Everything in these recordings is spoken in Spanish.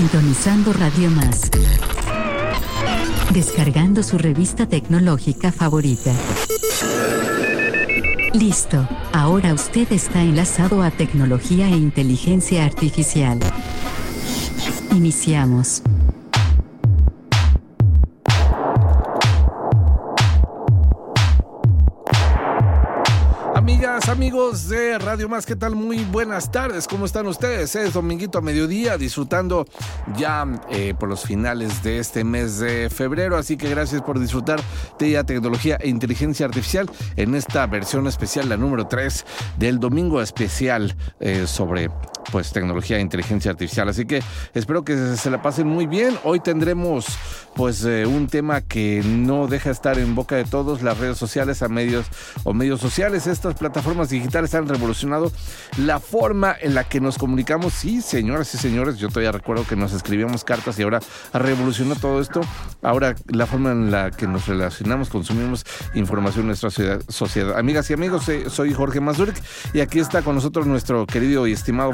Sintonizando Radio Más. Descargando su revista tecnológica favorita. Listo, ahora usted está enlazado a tecnología e inteligencia artificial. Iniciamos. Amigos de Radio Más, ¿qué tal? Muy buenas tardes, ¿cómo están ustedes? Es dominguito a mediodía, disfrutando ya eh, por los finales de este mes de febrero, así que gracias por disfrutar de ya tecnología e inteligencia artificial en esta versión especial, la número 3 del domingo especial eh, sobre pues tecnología e inteligencia artificial. Así que espero que se la pasen muy bien. Hoy tendremos pues eh, un tema que no deja estar en boca de todos, las redes sociales a medios o medios sociales. Estas plataformas digitales han revolucionado la forma en la que nos comunicamos. Sí, señoras y señores, yo todavía recuerdo que nos escribíamos cartas y ahora ha revolucionado todo esto. Ahora la forma en la que nos relacionamos, consumimos información en nuestra sociedad. Amigas y amigos, eh, soy Jorge Mazurek y aquí está con nosotros nuestro querido y estimado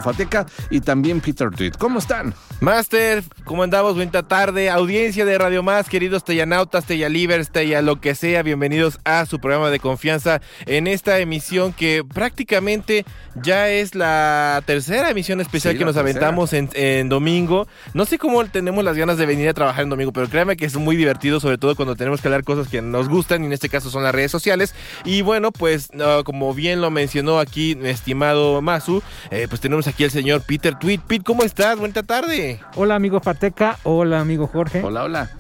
Y también Peter Tweet. ¿Cómo están? Master, ¿cómo andamos? Buena tarde, audiencia de Radio Más, queridos tellanautas, tellalivers, tella lo que sea, bienvenidos a su programa de confianza en esta emisión que prácticamente ya es la tercera emisión especial Sí, que nos tercera. aventamos en, en domingo. No sé cómo tenemos las ganas de venir a trabajar en domingo, pero créanme que es muy divertido, sobre todo cuando tenemos que hablar cosas que nos gustan, y en este caso son las redes sociales. Y bueno, pues no, como bien lo mencionó aquí mi estimado Masu, eh, pues tenemos aquí al señor Peter Tweet. Pete, ¿cómo estás? Buena tarde. Hola amigo Pateca, hola amigo Jorge. Hola, hola.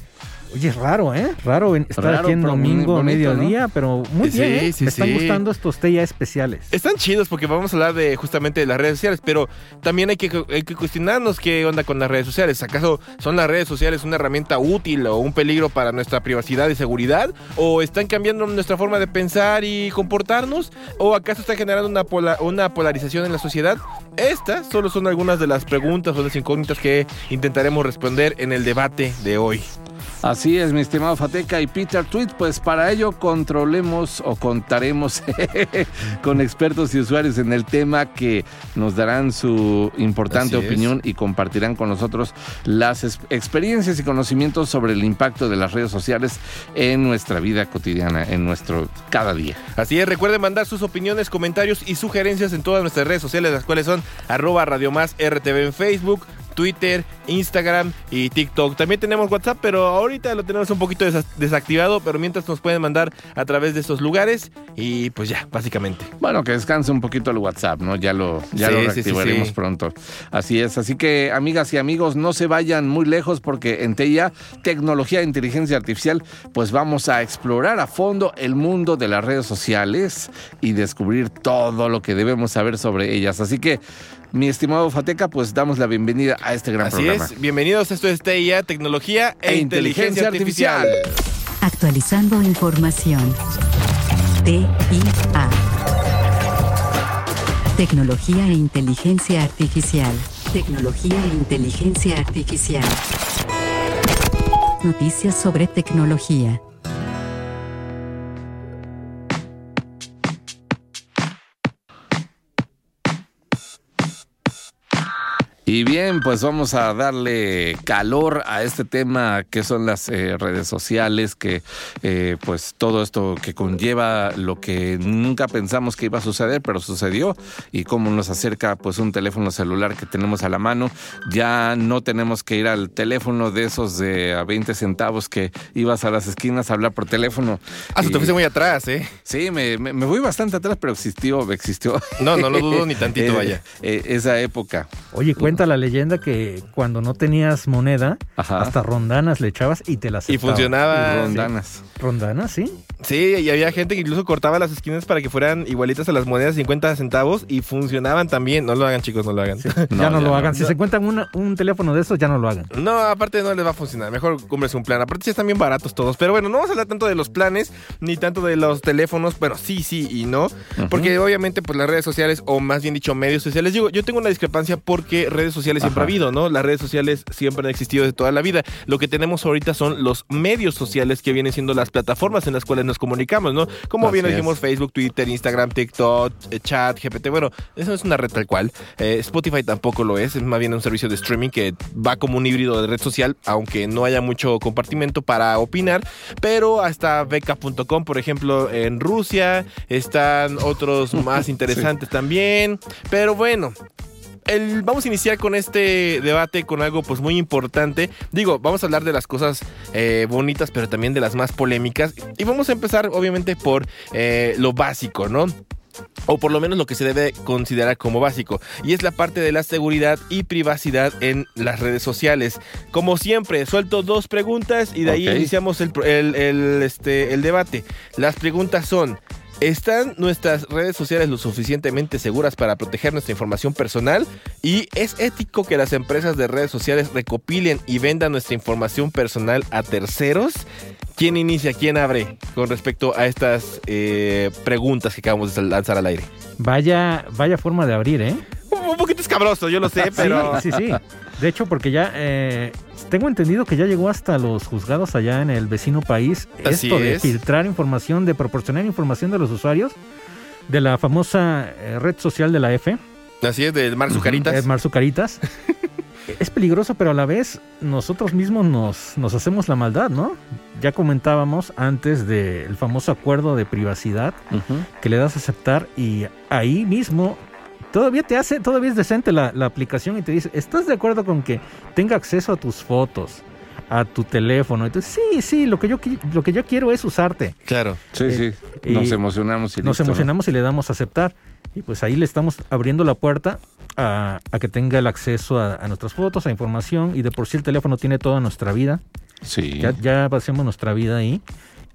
Oye, es raro, ¿eh? Raro estar Raro, aquí en domingo, bonito, mediodía, pero muy Sí, bien, ¿eh? sí, Me están sí. gustando estos té ya especiales. Están chidos porque vamos a hablar de justamente de las redes sociales, pero también hay que, hay que cuestionarnos qué onda con las redes sociales. ¿Acaso son las redes sociales una herramienta útil o un peligro para nuestra privacidad y seguridad? ¿O están cambiando nuestra forma de pensar y comportarnos? ¿O acaso están generando una, pola- una polarización en la sociedad? Estas solo son algunas de las preguntas o las incógnitas que intentaremos responder en el debate de hoy. Así es, mi estimado Fateca y Peter Tweet. Pues para ello controlemos o contaremos con expertos y usuarios en el tema que nos darán su importante Así es. opinión y compartirán con nosotros las experiencias y conocimientos sobre el impacto de las redes sociales en nuestra vida cotidiana, en nuestro cada día. Así es, recuerden mandar sus opiniones, comentarios y sugerencias en todas nuestras redes sociales, las cuales son arroba Radio Más RTV en Facebook, Twitter, Instagram y TikTok. También tenemos WhatsApp, pero ahorita lo tenemos un poquito desa- desactivado, pero mientras nos pueden mandar a través de estos lugares y pues ya, básicamente. Bueno, que descanse un poquito el WhatsApp, ¿no? Ya lo, ya Sí, lo sí, sí, reactivaremos sí. pronto. Así es. Así que, amigas y amigos, no se vayan muy lejos porque en TIA, tecnología e inteligencia artificial, pues vamos a explorar a fondo el mundo de las redes sociales y descubrir todo lo que debemos saber sobre ellas. Así que, mi estimado Fateca, pues damos la bienvenida a este gran Así programa. es, bienvenidos, esto es TIA, Tecnología e, E Inteligencia, Inteligencia Artificial. Actualizando información. TIA. Tecnología e inteligencia artificial. Tecnología e inteligencia artificial. Noticias sobre tecnología. Y bien, pues vamos a darle calor a este tema que son las eh, redes sociales, que eh, pues todo esto que conlleva lo que nunca pensamos que iba a suceder, pero sucedió y cómo nos acerca pues un teléfono celular que tenemos a la mano. Ya no tenemos que ir al teléfono de esos de a 20 centavos que ibas a las esquinas a hablar por teléfono. Ah, eso te Y- fuiste muy atrás, ¿eh? Sí, me, me, me fui bastante atrás, pero existió, existió. No, no lo dudo ni tantito, Eh, vaya. eh, esa época. Oye, cuenta la leyenda que cuando no tenías moneda, Ajá. hasta rondanas le echabas y te las Y funcionaba. Rondanas. ¿Rondanas, sí? Sí, y había gente que incluso cortaba las esquinas para que fueran igualitas a las monedas de 50 centavos y funcionaban también. No lo hagan, chicos, no lo hagan. No, ya no ya lo no. hagan. Si se encuentran una- un teléfono de esos, ya no lo hagan. No, aparte no les va a funcionar. Mejor cómprese un plan. Aparte sí están bien baratos todos. Pero bueno, no vamos a hablar tanto de los planes ni tanto de los teléfonos. Pero sí, sí y no. Porque obviamente pues las redes sociales o más bien dicho medios sociales. Digo, yo tengo una discrepancia porque redes sociales siempre ha habido, ¿no? Las redes sociales siempre han existido de toda la vida. Lo que tenemos ahorita son los medios sociales que vienen siendo las plataformas en las cuales nos comunicamos, ¿no? Como Así bien es. dijimos, Facebook, Twitter, Instagram, TikTok, eh, chat, GPT. Bueno, eso es una red tal cual. Eh, Spotify tampoco lo es, es más bien un servicio de streaming que va como un híbrido de red social, aunque no haya mucho compartimento para opinar. Pero hasta beca.com, por ejemplo, en Rusia, están otros más interesantes también. Pero bueno, el- vamos a iniciar con este debate con algo pues muy importante. Digo, vamos a hablar de las cosas eh, bonitas, pero también de las más polémicas. Y vamos a empezar obviamente por eh, lo básico, ¿no? O por lo menos lo que se debe considerar como básico. Y es la parte de la seguridad y privacidad en las redes sociales. Como siempre, suelto dos preguntas y de ahí iniciamos el, pro- el- el, este, el debate. Las preguntas son... ¿Están nuestras redes sociales lo suficientemente seguras para proteger nuestra información personal? ¿Y es ético que las empresas de redes sociales recopilen y vendan nuestra información personal a terceros? ¿Quién inicia, quién abre con respecto a estas eh, preguntas que acabamos de lanzar al aire? Vaya, vaya forma de abrir, ¿eh? Un, poquito escabroso, yo lo sé, pero... Sí, sí, sí. De hecho, porque ya eh, tengo entendido que ya llegó hasta los juzgados allá en el vecino país Así esto de es. filtrar información, de proporcionar información de los usuarios de la famosa eh, red social de la F, Así es, de Mar Zucaritas. es Marzucaritas. es peligroso, pero a la vez nosotros mismos nos, nos hacemos la maldad, ¿no? Ya comentábamos antes del famoso acuerdo de privacidad que le das a aceptar y ahí mismo todavía te hace, todavía es decente la, la aplicación y te dice, ¿estás de acuerdo con que tenga acceso a tus fotos, a tu teléfono? Entonces, sí, sí, lo que yo, lo que yo quiero es usarte. Claro. Sí, sí. y Nos emocionamos y Nos listo, ¿no? emocionamos y le damos a aceptar. Y pues ahí le estamos abriendo la puerta a, a que tenga el acceso a, a nuestras fotos, a información y de por sí el teléfono tiene toda nuestra vida. Sí. Ya, ya pasemos nuestra vida ahí.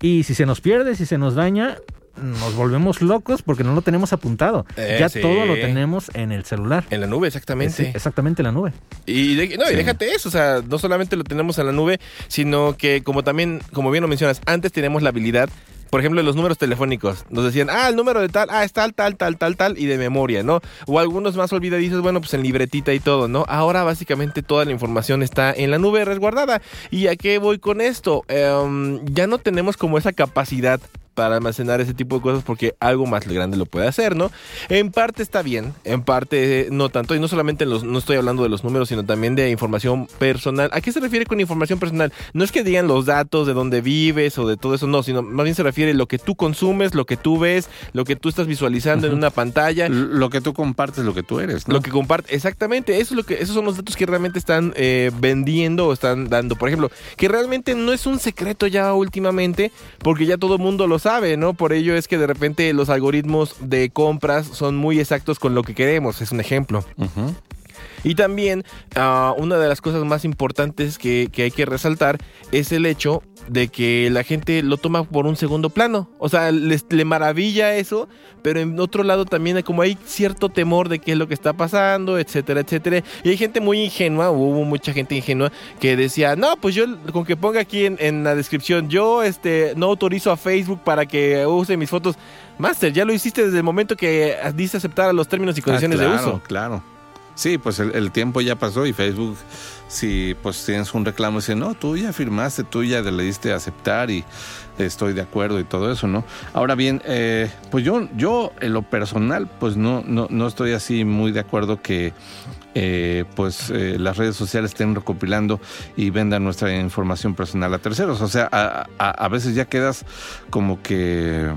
Y si se nos pierde, si se nos daña, nos volvemos locos porque no lo tenemos apuntado. Eh, ya sí. todo lo tenemos en el celular. En la nube, exactamente. Sí, exactamente en la nube. Y, de- no, y Sí. déjate eso, o sea, no solamente lo tenemos en la nube, sino que como también, como bien lo mencionas, antes teníamos la habilidad, por ejemplo, los números telefónicos, nos decían, ah, el número de tal, ah, es tal, tal, tal, tal, tal, y de memoria, ¿no? O algunos más olvidadizos, bueno, pues en libretita y todo, ¿no? Ahora básicamente toda la información está en la nube resguardada. ¿Y a qué voy con esto? Em, ya no tenemos como esa capacidad para almacenar ese tipo de cosas porque algo más grande lo puede hacer, ¿no? En parte está bien, en parte eh, no tanto, y no solamente en los, no estoy hablando de los números, sino también de información personal. ¿A qué se refiere con información personal? No es que digan los datos de dónde vives o de todo eso, no, sino más bien se refiere a lo que tú consumes, lo que tú ves, lo que tú estás visualizando en una pantalla. Lo que tú compartes, lo que tú eres, ¿no? Lo que comparte, exactamente, eso es lo que, esos son los datos que realmente están eh, vendiendo o están dando. Por ejemplo, que realmente no es un secreto ya últimamente, porque ya todo el mundo lo sabe, ¿no? Por ello es que de repente los algoritmos de compras son muy exactos con lo que queremos, es un ejemplo. Y también ah, una de las cosas más importantes que, que hay que resaltar es el hecho de que la gente lo toma por un segundo plano. O sea, les, le maravilla eso, pero en otro lado también como hay cierto temor de qué es lo que está pasando, etcétera, etcétera. Y hay gente muy ingenua, hubo mucha gente ingenua que decía, no, pues yo con que ponga aquí en, en la descripción, yo este no autorizo a Facebook para que use mis fotos. Master, ya lo hiciste desde el momento que dice aceptar a los términos y condiciones Ah, claro, de uso. Claro. Sí, pues el, el tiempo ya pasó y Facebook, si pues tienes un reclamo, dice, no, tú ya firmaste, tú ya le diste aceptar y estoy de acuerdo y todo eso, ¿no? Ahora bien, eh, pues yo, yo en lo personal, pues no, no, no estoy así muy de acuerdo que eh, pues eh, las redes sociales estén recopilando y vendan nuestra información personal a terceros. O sea, a veces ya quedas como que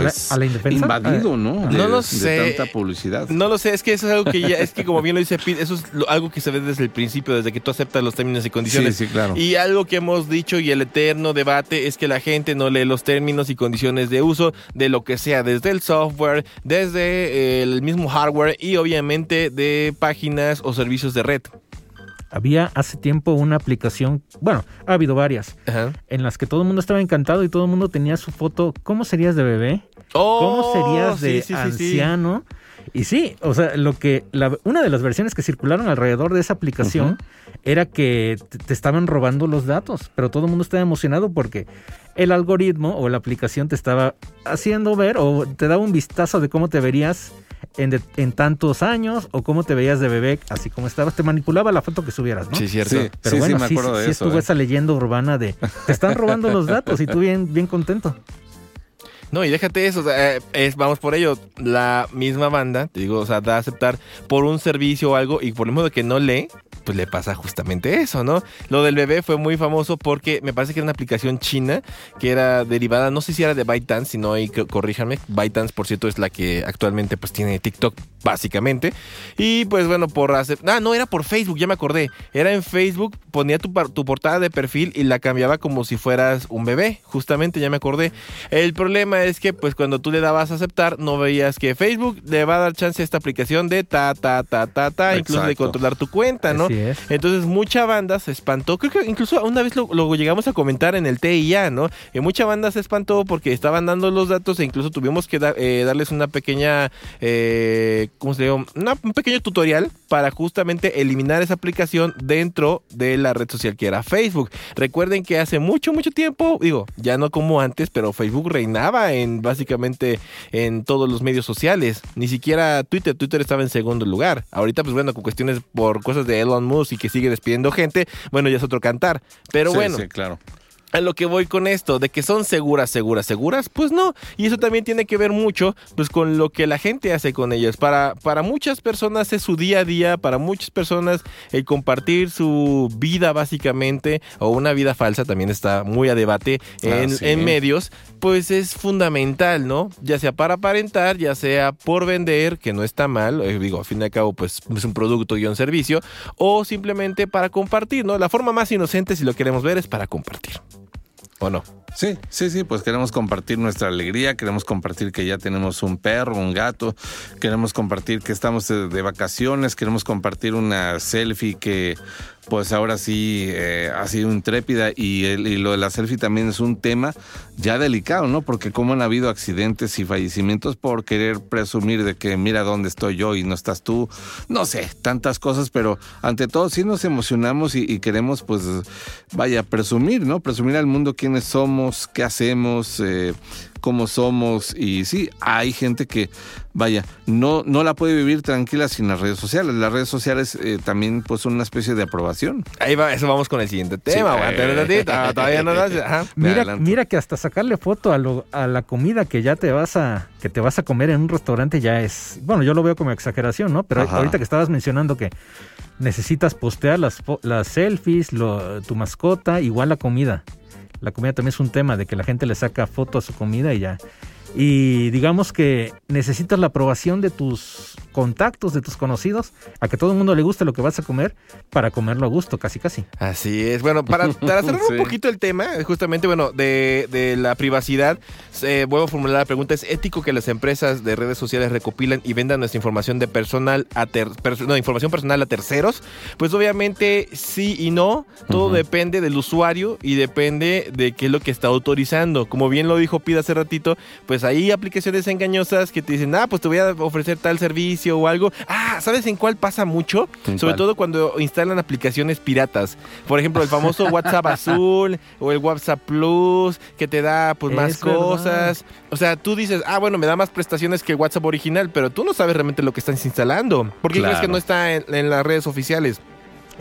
pues a la indefensa? invadido, ¿no? No lo de sé. tanta publicidad. No lo sé, es que eso es algo que ya, es que como bien lo dice Pete, eso es lo- algo que se ve desde el principio, desde que tú aceptas los términos y condiciones. Sí, sí, claro. Y algo que hemos dicho y el eterno debate es que la gente no lee los términos y condiciones de uso de lo que sea, desde el software, desde el mismo hardware y obviamente de páginas o servicios de red. Había hace tiempo una aplicación, bueno, ha habido varias, Ajá. en las que todo el mundo estaba encantado y todo el mundo tenía su foto. ¿Cómo serías de bebé? ¿Cómo Oh, serías de sí, sí, sí, sí. anciano? Y sí, o sea, lo que la- una de las versiones que circularon alrededor de esa aplicación era que te, te estaban robando los datos, pero todo el mundo estaba emocionado porque el algoritmo o la aplicación te estaba haciendo ver o te daba un vistazo de cómo te verías en, de- en tantos años o cómo te veías de bebé, así como estabas, te manipulaba la foto que subieras, ¿no? Sí, cierto. Sí. Pero bueno, me sí, acuerdo de sí eso, estuvo ¿eh? esa leyenda urbana de te están robando los datos y tú bien, bien contento. No, y déjate eso, o sea, eh, es, vamos por ello, la misma banda, te digo, o sea, da a aceptar por un servicio o algo y por el modo que no lee, pues le pasa justamente eso, ¿no? Lo del bebé fue muy famoso porque me parece que era una aplicación china que era derivada, no sé si era de ByteDance, si no, ahí c- corríjanme. ByteDance, por cierto, es la que actualmente pues tiene TikTok, básicamente. Y pues bueno, por hacer... Ah, no, era por Facebook, ya me acordé. Era en Facebook, ponía tu, tu portada de perfil y la cambiaba como si fueras un bebé, justamente, ya me acordé. El problema es que pues cuando tú le dabas a aceptar, no veías que Facebook le va a dar chance a esta aplicación de ta, ta, ta, ta, ta, incluso de controlar tu cuenta, ¿no? Así es. Entonces mucha banda se espantó, creo que incluso una vez lo, lo llegamos a comentar en el TIA, ¿no? Y mucha banda se espantó porque estaban dando los datos e incluso tuvimos que da- eh, darles una pequeña, eh, ¿cómo se llama? Una- un pequeño tutorial para justamente eliminar esa aplicación dentro de la red social que era Facebook. Recuerden que hace mucho, mucho tiempo, digo, ya no como antes, pero Facebook reinaba en básicamente en todos los medios sociales. Ni siquiera Twitter, Twitter estaba en segundo lugar. Ahorita, pues bueno, con cuestiones por cosas de Elon Musk y que sigue despidiendo gente, bueno, ya es otro cantar. Pero Sí, bueno, sí, claro. A lo que voy con esto, de que son seguras, seguras, seguras, pues no. Y eso también tiene que ver mucho, pues con lo que la gente hace con ellas. Para, para muchas personas es su día a día, para muchas personas el compartir su vida básicamente, o una vida falsa, también está muy a debate en, Ah, sí. en medios, pues es fundamental, ¿no? Ya sea para aparentar, ya sea por vender, que no está mal, eh, digo, al fin y al cabo, pues es un producto y un servicio, o simplemente para compartir, ¿no? La forma más inocente, si lo queremos ver, es para compartir. ¿O no? Sí, sí, sí, pues queremos compartir nuestra alegría, queremos compartir que ya tenemos un perro, un gato, queremos compartir que estamos de, de vacaciones, queremos compartir una selfie que pues ahora sí eh, ha sido intrépida y, el- y lo de la selfie también es un tema ya delicado, ¿no? Porque como han habido accidentes y fallecimientos por querer presumir de que mira dónde estoy yo y no estás tú, no sé, tantas cosas, pero ante todo sí nos emocionamos y, y queremos pues vaya, presumir, ¿no? Presumir al mundo quiénes somos, qué hacemos, eh, cómo somos. Y sí, hay gente que, vaya, no, no la puede vivir tranquila sin las redes sociales. Las redes sociales eh, también pues son una especie de aprobación. Ahí va, eso vamos con el siguiente tema. Sí. ratito, ah, todavía no ajá. Mira, mira que hasta sacarle foto a, lo- a la comida que ya te vas a que te vas a comer en un restaurante ya es, bueno, yo lo veo como exageración, ¿no? Pero Ajá. ahorita que estabas mencionando que necesitas postear las, las selfies, lo- tu mascota, igual la comida. La comida también es un tema de que la gente le saca foto a su comida y ya. Y digamos que necesitas la aprobación de tus contactos, de tus conocidos, a que todo el mundo le guste lo que vas a comer para comerlo a gusto, casi casi. Así es. Bueno, para, para cerrar Sí. un poquito el tema, justamente, bueno, de, de la privacidad, eh, vuelvo a formular la pregunta, ¿es ético que las empresas de redes sociales recopilan y vendan nuestra información de personal a ter- perso- no, información personal a terceros? Pues obviamente sí y no, todo depende del usuario y depende de qué es lo que está autorizando. Como bien lo dijo Pida hace ratito, pues hay aplicaciones engañosas que te dicen, ah, pues te voy a ofrecer tal servicio o algo. Ah, ¿sabes en cuál pasa mucho? ¿En Sobre cuál? todo cuando instalan aplicaciones piratas. Por ejemplo, el famoso WhatsApp azul o el WhatsApp Plus que te da pues más Es verdad. cosas. O sea, tú dices, ah, bueno, me da más prestaciones que el WhatsApp original, pero tú no sabes realmente lo que estás instalando. ¿Por qué crees que Claro. no está en, en las redes oficiales?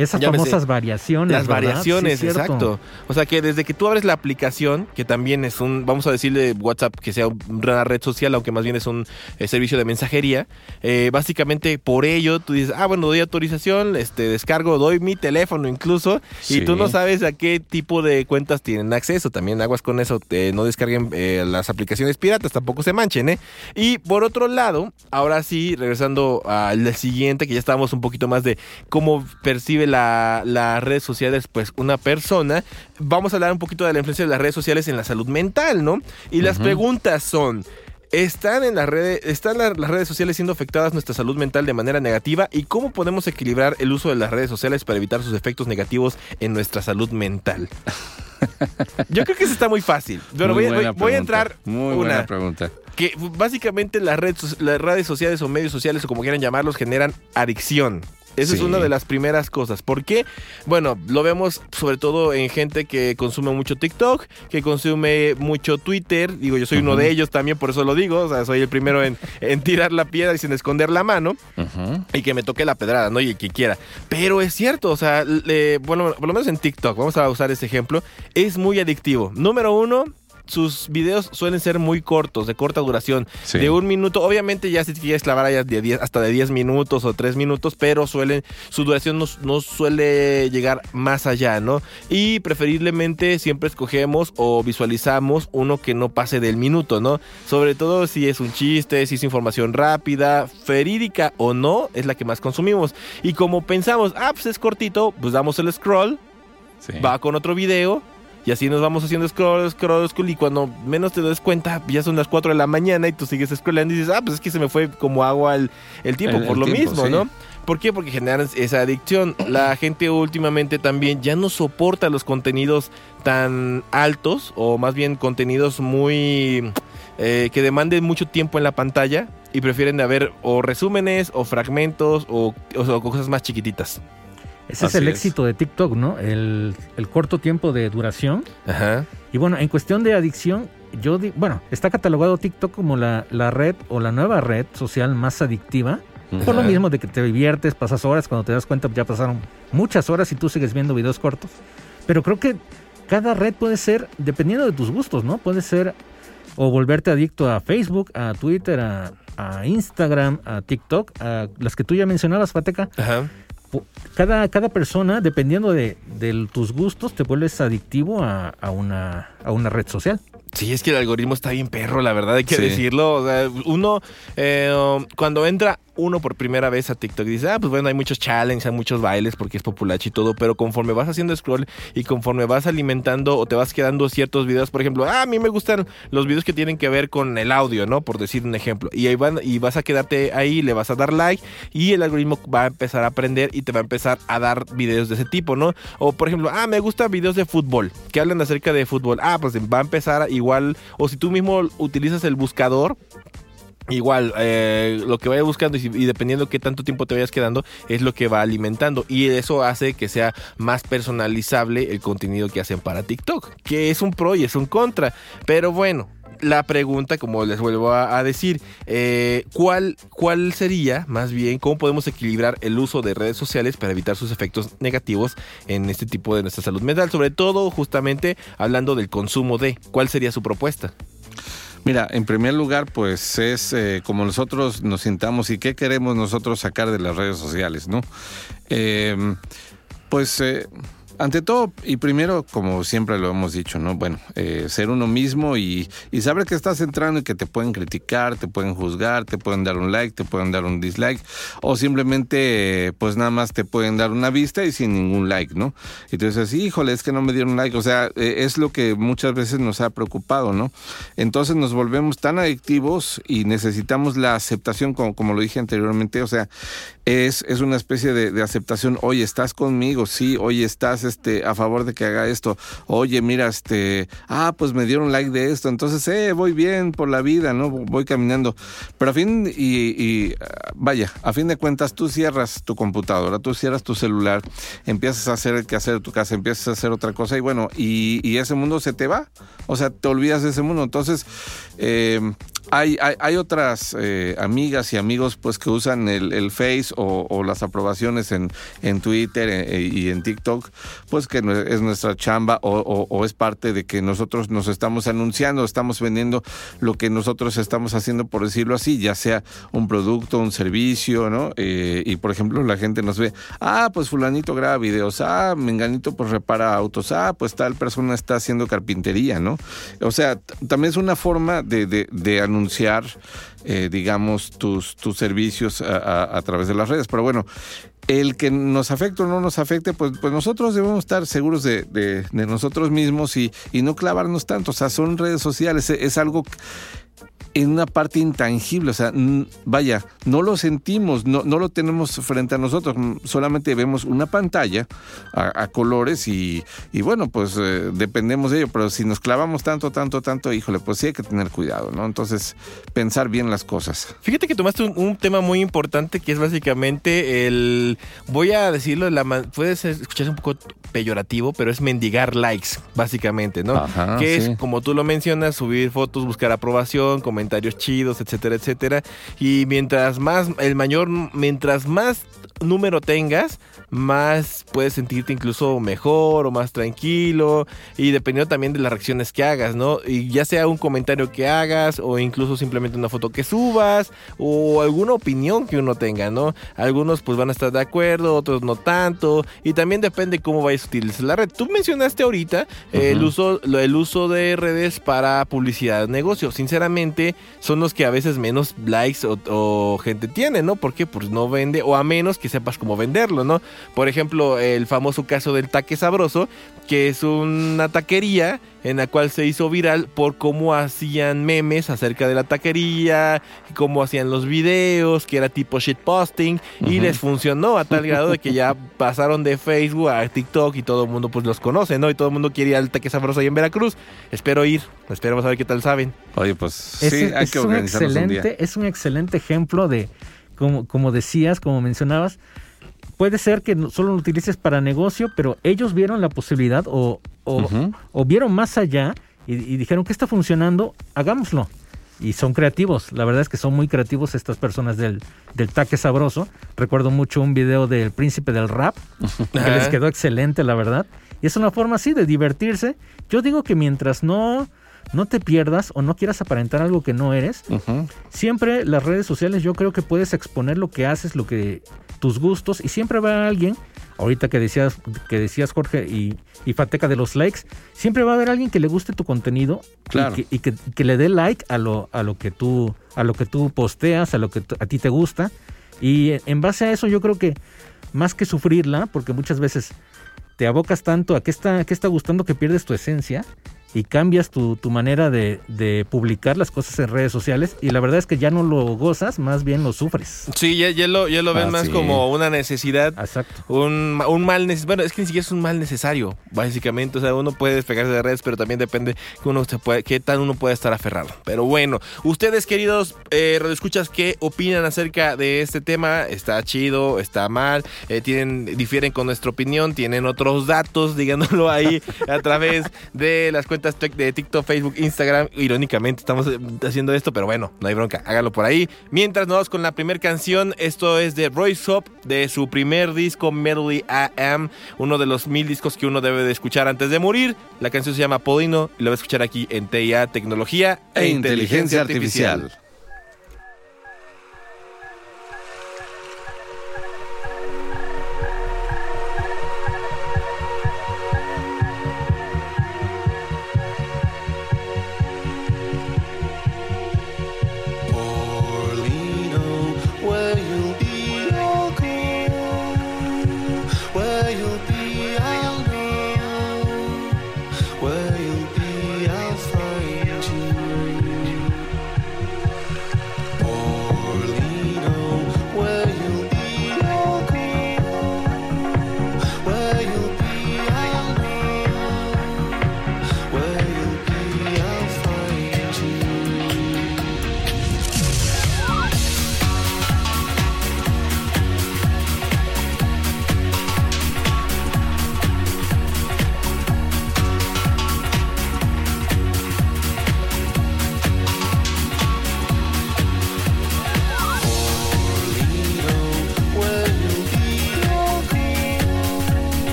Esas Llámese, famosas variaciones. Las ¿verdad? variaciones, Sí, exacto. O sea que desde que tú abres la aplicación, que también es un, vamos a decirle WhatsApp que sea una red social, aunque más bien es un eh, servicio de mensajería, eh, básicamente por ello tú dices, ah, bueno, doy autorización, este, descargo, doy mi teléfono incluso, y tú no sabes a qué tipo de cuentas tienen acceso. También aguas con eso, eh, no descarguen las aplicaciones piratas, tampoco se manchen, ¿eh? Y por otro lado, ahora sí, regresando al siguiente, que ya estábamos un poquito más de cómo percibe la- las redes sociales, pues una persona, vamos a hablar un poquito de la influencia de las redes sociales en la salud mental, ¿no? Y las preguntas son... ¿Están, en las redes, ¿Están la- las redes sociales siendo afectadas nuestra salud mental de manera negativa? ¿Y cómo podemos equilibrar el uso de las redes sociales para evitar sus efectos negativos en nuestra salud mental? Yo creo que eso está muy fácil. Pero Muy voy, voy- buena voy a entrar Muy una buena pregunta. que básicamente las redes, las redes sociales o medios sociales o como quieran llamarlos generan adicción. Esa es una de las primeras cosas. ¿Por qué? Bueno, lo vemos sobre todo en gente que consume mucho TikTok, que consume mucho Twitter. Digo, yo soy uno de ellos también, por eso lo digo. O sea, soy el primero en, en tirar la piedra y sin esconder la mano y que me toque la pedrada, ¿no? Y el que quiera. Pero es cierto, o sea, le- bueno, por lo menos en TikTok, vamos a usar ese ejemplo, es muy adictivo. Número uno, sus videos suelen ser muy cortos, de corta duración, Sí. de un minuto. Obviamente ya si quieres clavar allá de 10 hasta de 10 minutos o 3 minutos, pero suelen, su duración no, no suele llegar más allá, ¿no? Y preferiblemente siempre escogemos o visualizamos uno que no pase del minuto, ¿no? Sobre todo si es un chiste, si es información rápida, verídica o no, es la que más consumimos. Y como pensamos, ah, pues es cortito, pues damos el scroll, Sí. va con otro video. Y así nos vamos haciendo scroll, scroll, scroll. Y cuando menos te des cuenta, ya son las 4 de la mañana y tú sigues scrollando y dices, ah, pues es que se me fue como agua el, el tiempo, El- por el lo tiempo, mismo, sí. ¿no? ¿Por qué? Porque generan esa adicción. La gente últimamente también ya no soporta los contenidos tan altos, o más bien contenidos muy. eh, que demanden mucho tiempo en la pantalla y prefieren de ver o resúmenes o fragmentos o, o- o cosas más chiquititas. Ese es el es. éxito de TikTok, ¿no? El, el corto tiempo de duración. Ajá. Y bueno, en cuestión de adicción, yo di- bueno, está catalogado TikTok como la, la red o la nueva red social más adictiva. Por lo mismo de que te diviertes, pasas horas, cuando te das cuenta ya pasaron muchas horas y tú sigues viendo videos cortos. Pero creo que cada red puede ser, dependiendo de tus gustos, ¿no? Puede ser o volverte adicto a Facebook, a Twitter, a, a Instagram, a TikTok, a las que tú ya mencionabas, Fateca. Ajá. Cada, cada persona, dependiendo de, de tus gustos, te vuelves adictivo a, a una, a una red social. Sí, es que el algoritmo está bien perro, la verdad, hay que Sí. decirlo. O sea, uno, eh, cuando entra uno por primera vez a TikTok, dice, ah, pues bueno, hay muchos challenges, hay muchos bailes porque es populacho y todo, pero conforme vas haciendo scroll y conforme vas alimentando o te vas quedando ciertos videos, por ejemplo, ah, a mí me gustan los videos que tienen que ver con el audio, ¿no? Por decir un ejemplo. Y ahí van, y vas a quedarte ahí, le vas a dar like y el algoritmo va a empezar a aprender y te va a empezar a dar videos de ese tipo, ¿no? O por ejemplo, ah, me gustan videos de fútbol, que hablan acerca de fútbol. Ah, pues va a empezar igual, o si tú mismo utilizas el buscador, Igual, eh, lo que vaya buscando y, dependiendo qué tanto tiempo te vayas quedando, es lo que va alimentando. Y eso hace que sea más personalizable el contenido que hacen para TikTok. Que es un pro y es un contra. Pero bueno, la pregunta, como les vuelvo a, a decir, eh, ¿cuál, ¿cuál sería, más bien, cómo podemos equilibrar el uso de redes sociales para evitar sus efectos negativos en este tipo de nuestra salud mental? Sobre todo, justamente, hablando del consumo de, ¿cuál sería su propuesta? Mira, en primer lugar, pues es eh, como nosotros nos sintamos y qué queremos nosotros sacar de las redes sociales, ¿no? Eh, pues eh, ante todo y primero, como siempre lo hemos dicho, ¿no? Bueno, eh, ser uno mismo y, y saber que estás entrando y que te pueden criticar, te pueden juzgar, te pueden dar un like, te pueden dar un dislike o simplemente, pues nada más te pueden dar una vista y sin ningún like, ¿no? Y tú dices, híjole, es que no me dieron like, o sea, eh, es lo que muchas veces nos ha preocupado, ¿no? Entonces nos volvemos tan adictivos y necesitamos la aceptación, como, como lo dije anteriormente, o sea, es, es una especie de, aceptación, oye, estás conmigo, sí, oye, estás este, a favor de que haga esto, oye, mira, este, ah, pues me dieron like de esto, entonces, eh, voy bien por la vida, ¿no? Voy caminando. Pero a fin, y, y, vaya, a fin de cuentas, tú cierras tu computadora, tú cierras tu celular, empiezas a hacer el que hacer tu casa, empiezas a hacer otra cosa y bueno, y, y ese mundo se te va, o sea, te olvidas de ese mundo. Entonces, eh, hay, hay, otras eh, amigas y amigos pues que usan el, el Face o, las aprobaciones en, Twitter eh, y en TikTok, pues que es nuestra chamba o, es parte de que nosotros nos estamos anunciando, estamos vendiendo lo que nosotros estamos haciendo, por decirlo así, ya sea un producto, un servicio, ¿no? Eh, y por ejemplo la gente nos ve, ah, pues fulanito graba videos, ah, menganito pues repara autos, ah, pues tal persona está haciendo carpintería, ¿no? O sea, también es una forma de anunciar, eh, digamos, tus, tus servicios a, través de las redes. Pero bueno, el que nos afecte o no nos afecte, pues, pues nosotros debemos estar seguros de, de- nosotros mismos y, y no clavarnos tanto. O sea, son redes sociales, es, es algo en una parte intangible, o sea, vaya, no lo sentimos, no, no lo tenemos frente a nosotros, solamente vemos una pantalla a, a colores y, y bueno, pues eh, dependemos de ello, pero si nos clavamos tanto, tanto, tanto, híjole, pues sí hay que tener cuidado, ¿no? Entonces, pensar bien las cosas. Fíjate que tomaste un, un tema muy importante que es básicamente el, voy a decirlo, de la, puede escucharse un poco peyorativo, pero es mendigar likes, básicamente, ¿no? Ajá, que sí. es, como tú lo mencionas, subir fotos, buscar aprobación, comentarios chidos, etcétera, etcétera. Y mientras más, el mayor, mientras más número tengas, más puedes sentirte incluso mejor o más tranquilo y dependiendo también de las reacciones que hagas, ¿no? Y ya sea un comentario que hagas o incluso simplemente una foto que subas o alguna opinión que uno tenga, ¿no? Algunos pues van a estar de acuerdo, otros no tanto y también depende cómo vayas a utilizar la red. Tú mencionaste ahorita el uso el uso de redes para publicidad de negocio. Sinceramente, son los que a veces menos likes o, o gente tiene, ¿no? Porque pues no vende o a menos que sepas cómo venderlo, ¿no? Por ejemplo, el famoso caso del taque sabroso, que es una taquería en la cual se hizo viral por cómo hacían memes acerca de la taquería, cómo hacían los videos, que era tipo shitposting, y les funcionó a tal grado de que ya pasaron de Facebook a TikTok y todo el mundo pues los conoce, ¿no? Y todo el mundo quiere ir al taque sabroso ahí en Veracruz. Espero ir, esperemos a ver qué tal saben. Oye, pues Es, sí, hay es que un organizarnos un día. excelente, es un excelente ejemplo de, como, como decías, como mencionabas, puede ser que solo lo utilices para negocio, pero ellos vieron la posibilidad o, o, o vieron más allá y, y dijeron que está funcionando, hagámoslo. Y son creativos, la verdad es que son muy creativos estas personas del, del taque sabroso. Recuerdo mucho un video del príncipe del rap, que les quedó excelente, la verdad. Y es una forma así de divertirse. Yo digo que mientras no, no te pierdas o no quieras aparentar algo que no eres, siempre las redes sociales yo creo que puedes exponer lo que haces, lo que tus gustos y siempre va a haber alguien, ahorita que decías que decías Jorge y, y Fateca de los likes, siempre va a haber alguien que le guste tu contenido Claro. y, que, y que- que le dé like a lo a lo que tú a lo que tú posteas, a lo que a ti te gusta y en- en base a eso yo creo que más que sufrirla, porque muchas veces te abocas tanto a qué está, qué está gustando que pierdes tu esencia y cambias tu, tu manera de, de publicar las cosas en redes sociales y la verdad es que ya no lo gozas, más bien lo sufres. Sí, ya, ya lo, ya lo ven Ah, más sí. como una necesidad Exacto. Un, un mal necesario. Bueno, es que ni siquiera es un mal necesario, básicamente. O sea, uno puede despegarse de redes, pero también depende que uno se puede, qué tan uno puede estar aferrado. Pero bueno, ustedes, queridos eh, radioescuchas, ¿qué opinan acerca de este tema? ¿Está chido? ¿Está mal? Eh, ¿tienen, ¿Difieren con nuestra opinión? ¿Tienen otros datos? Díganoslo ahí a través de las cuentas tec- de TikTok, Facebook, Instagram. Irónicamente estamos eh, haciendo esto, pero bueno, no hay bronca. Hágalo por ahí. Mientras nos vamos con la primera canción, esto es de Royce Hop, de su primer disco, Medley AM, uno de los mil discos que uno debe de escuchar antes de morir. La canción se llama Polino y lo va a escuchar aquí en TIA, Tecnología E inteligencia artificial.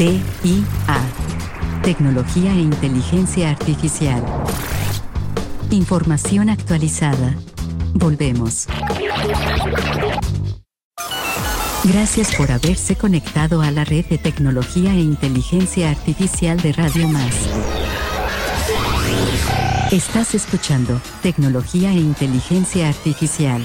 TIA. Tecnología e inteligencia artificial. Información actualizada. Volvemos. Gracias por haberse conectado a la red de tecnología e inteligencia artificial de Radio Más. Estás escuchando Tecnología e Inteligencia Artificial.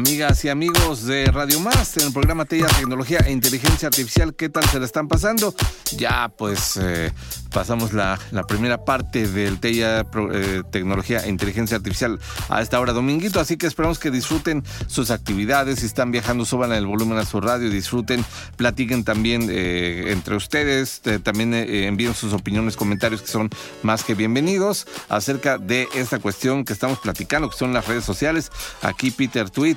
Amigas y amigos de Radio Más, en el programa TEIA Tecnología e Inteligencia Artificial, ¿qué tal se la están pasando? Ya pues eh, pasamos la, primera parte del TEIA eh, Tecnología e Inteligencia Artificial a esta hora dominguito, así que esperamos que disfruten sus actividades, si están viajando suban el volumen a su radio, disfruten, platiquen también eh, entre ustedes, también envíen sus opiniones, comentarios que son más que bienvenidos acerca de esta cuestión que estamos platicando, que son las redes sociales. Aquí Peter Tweet,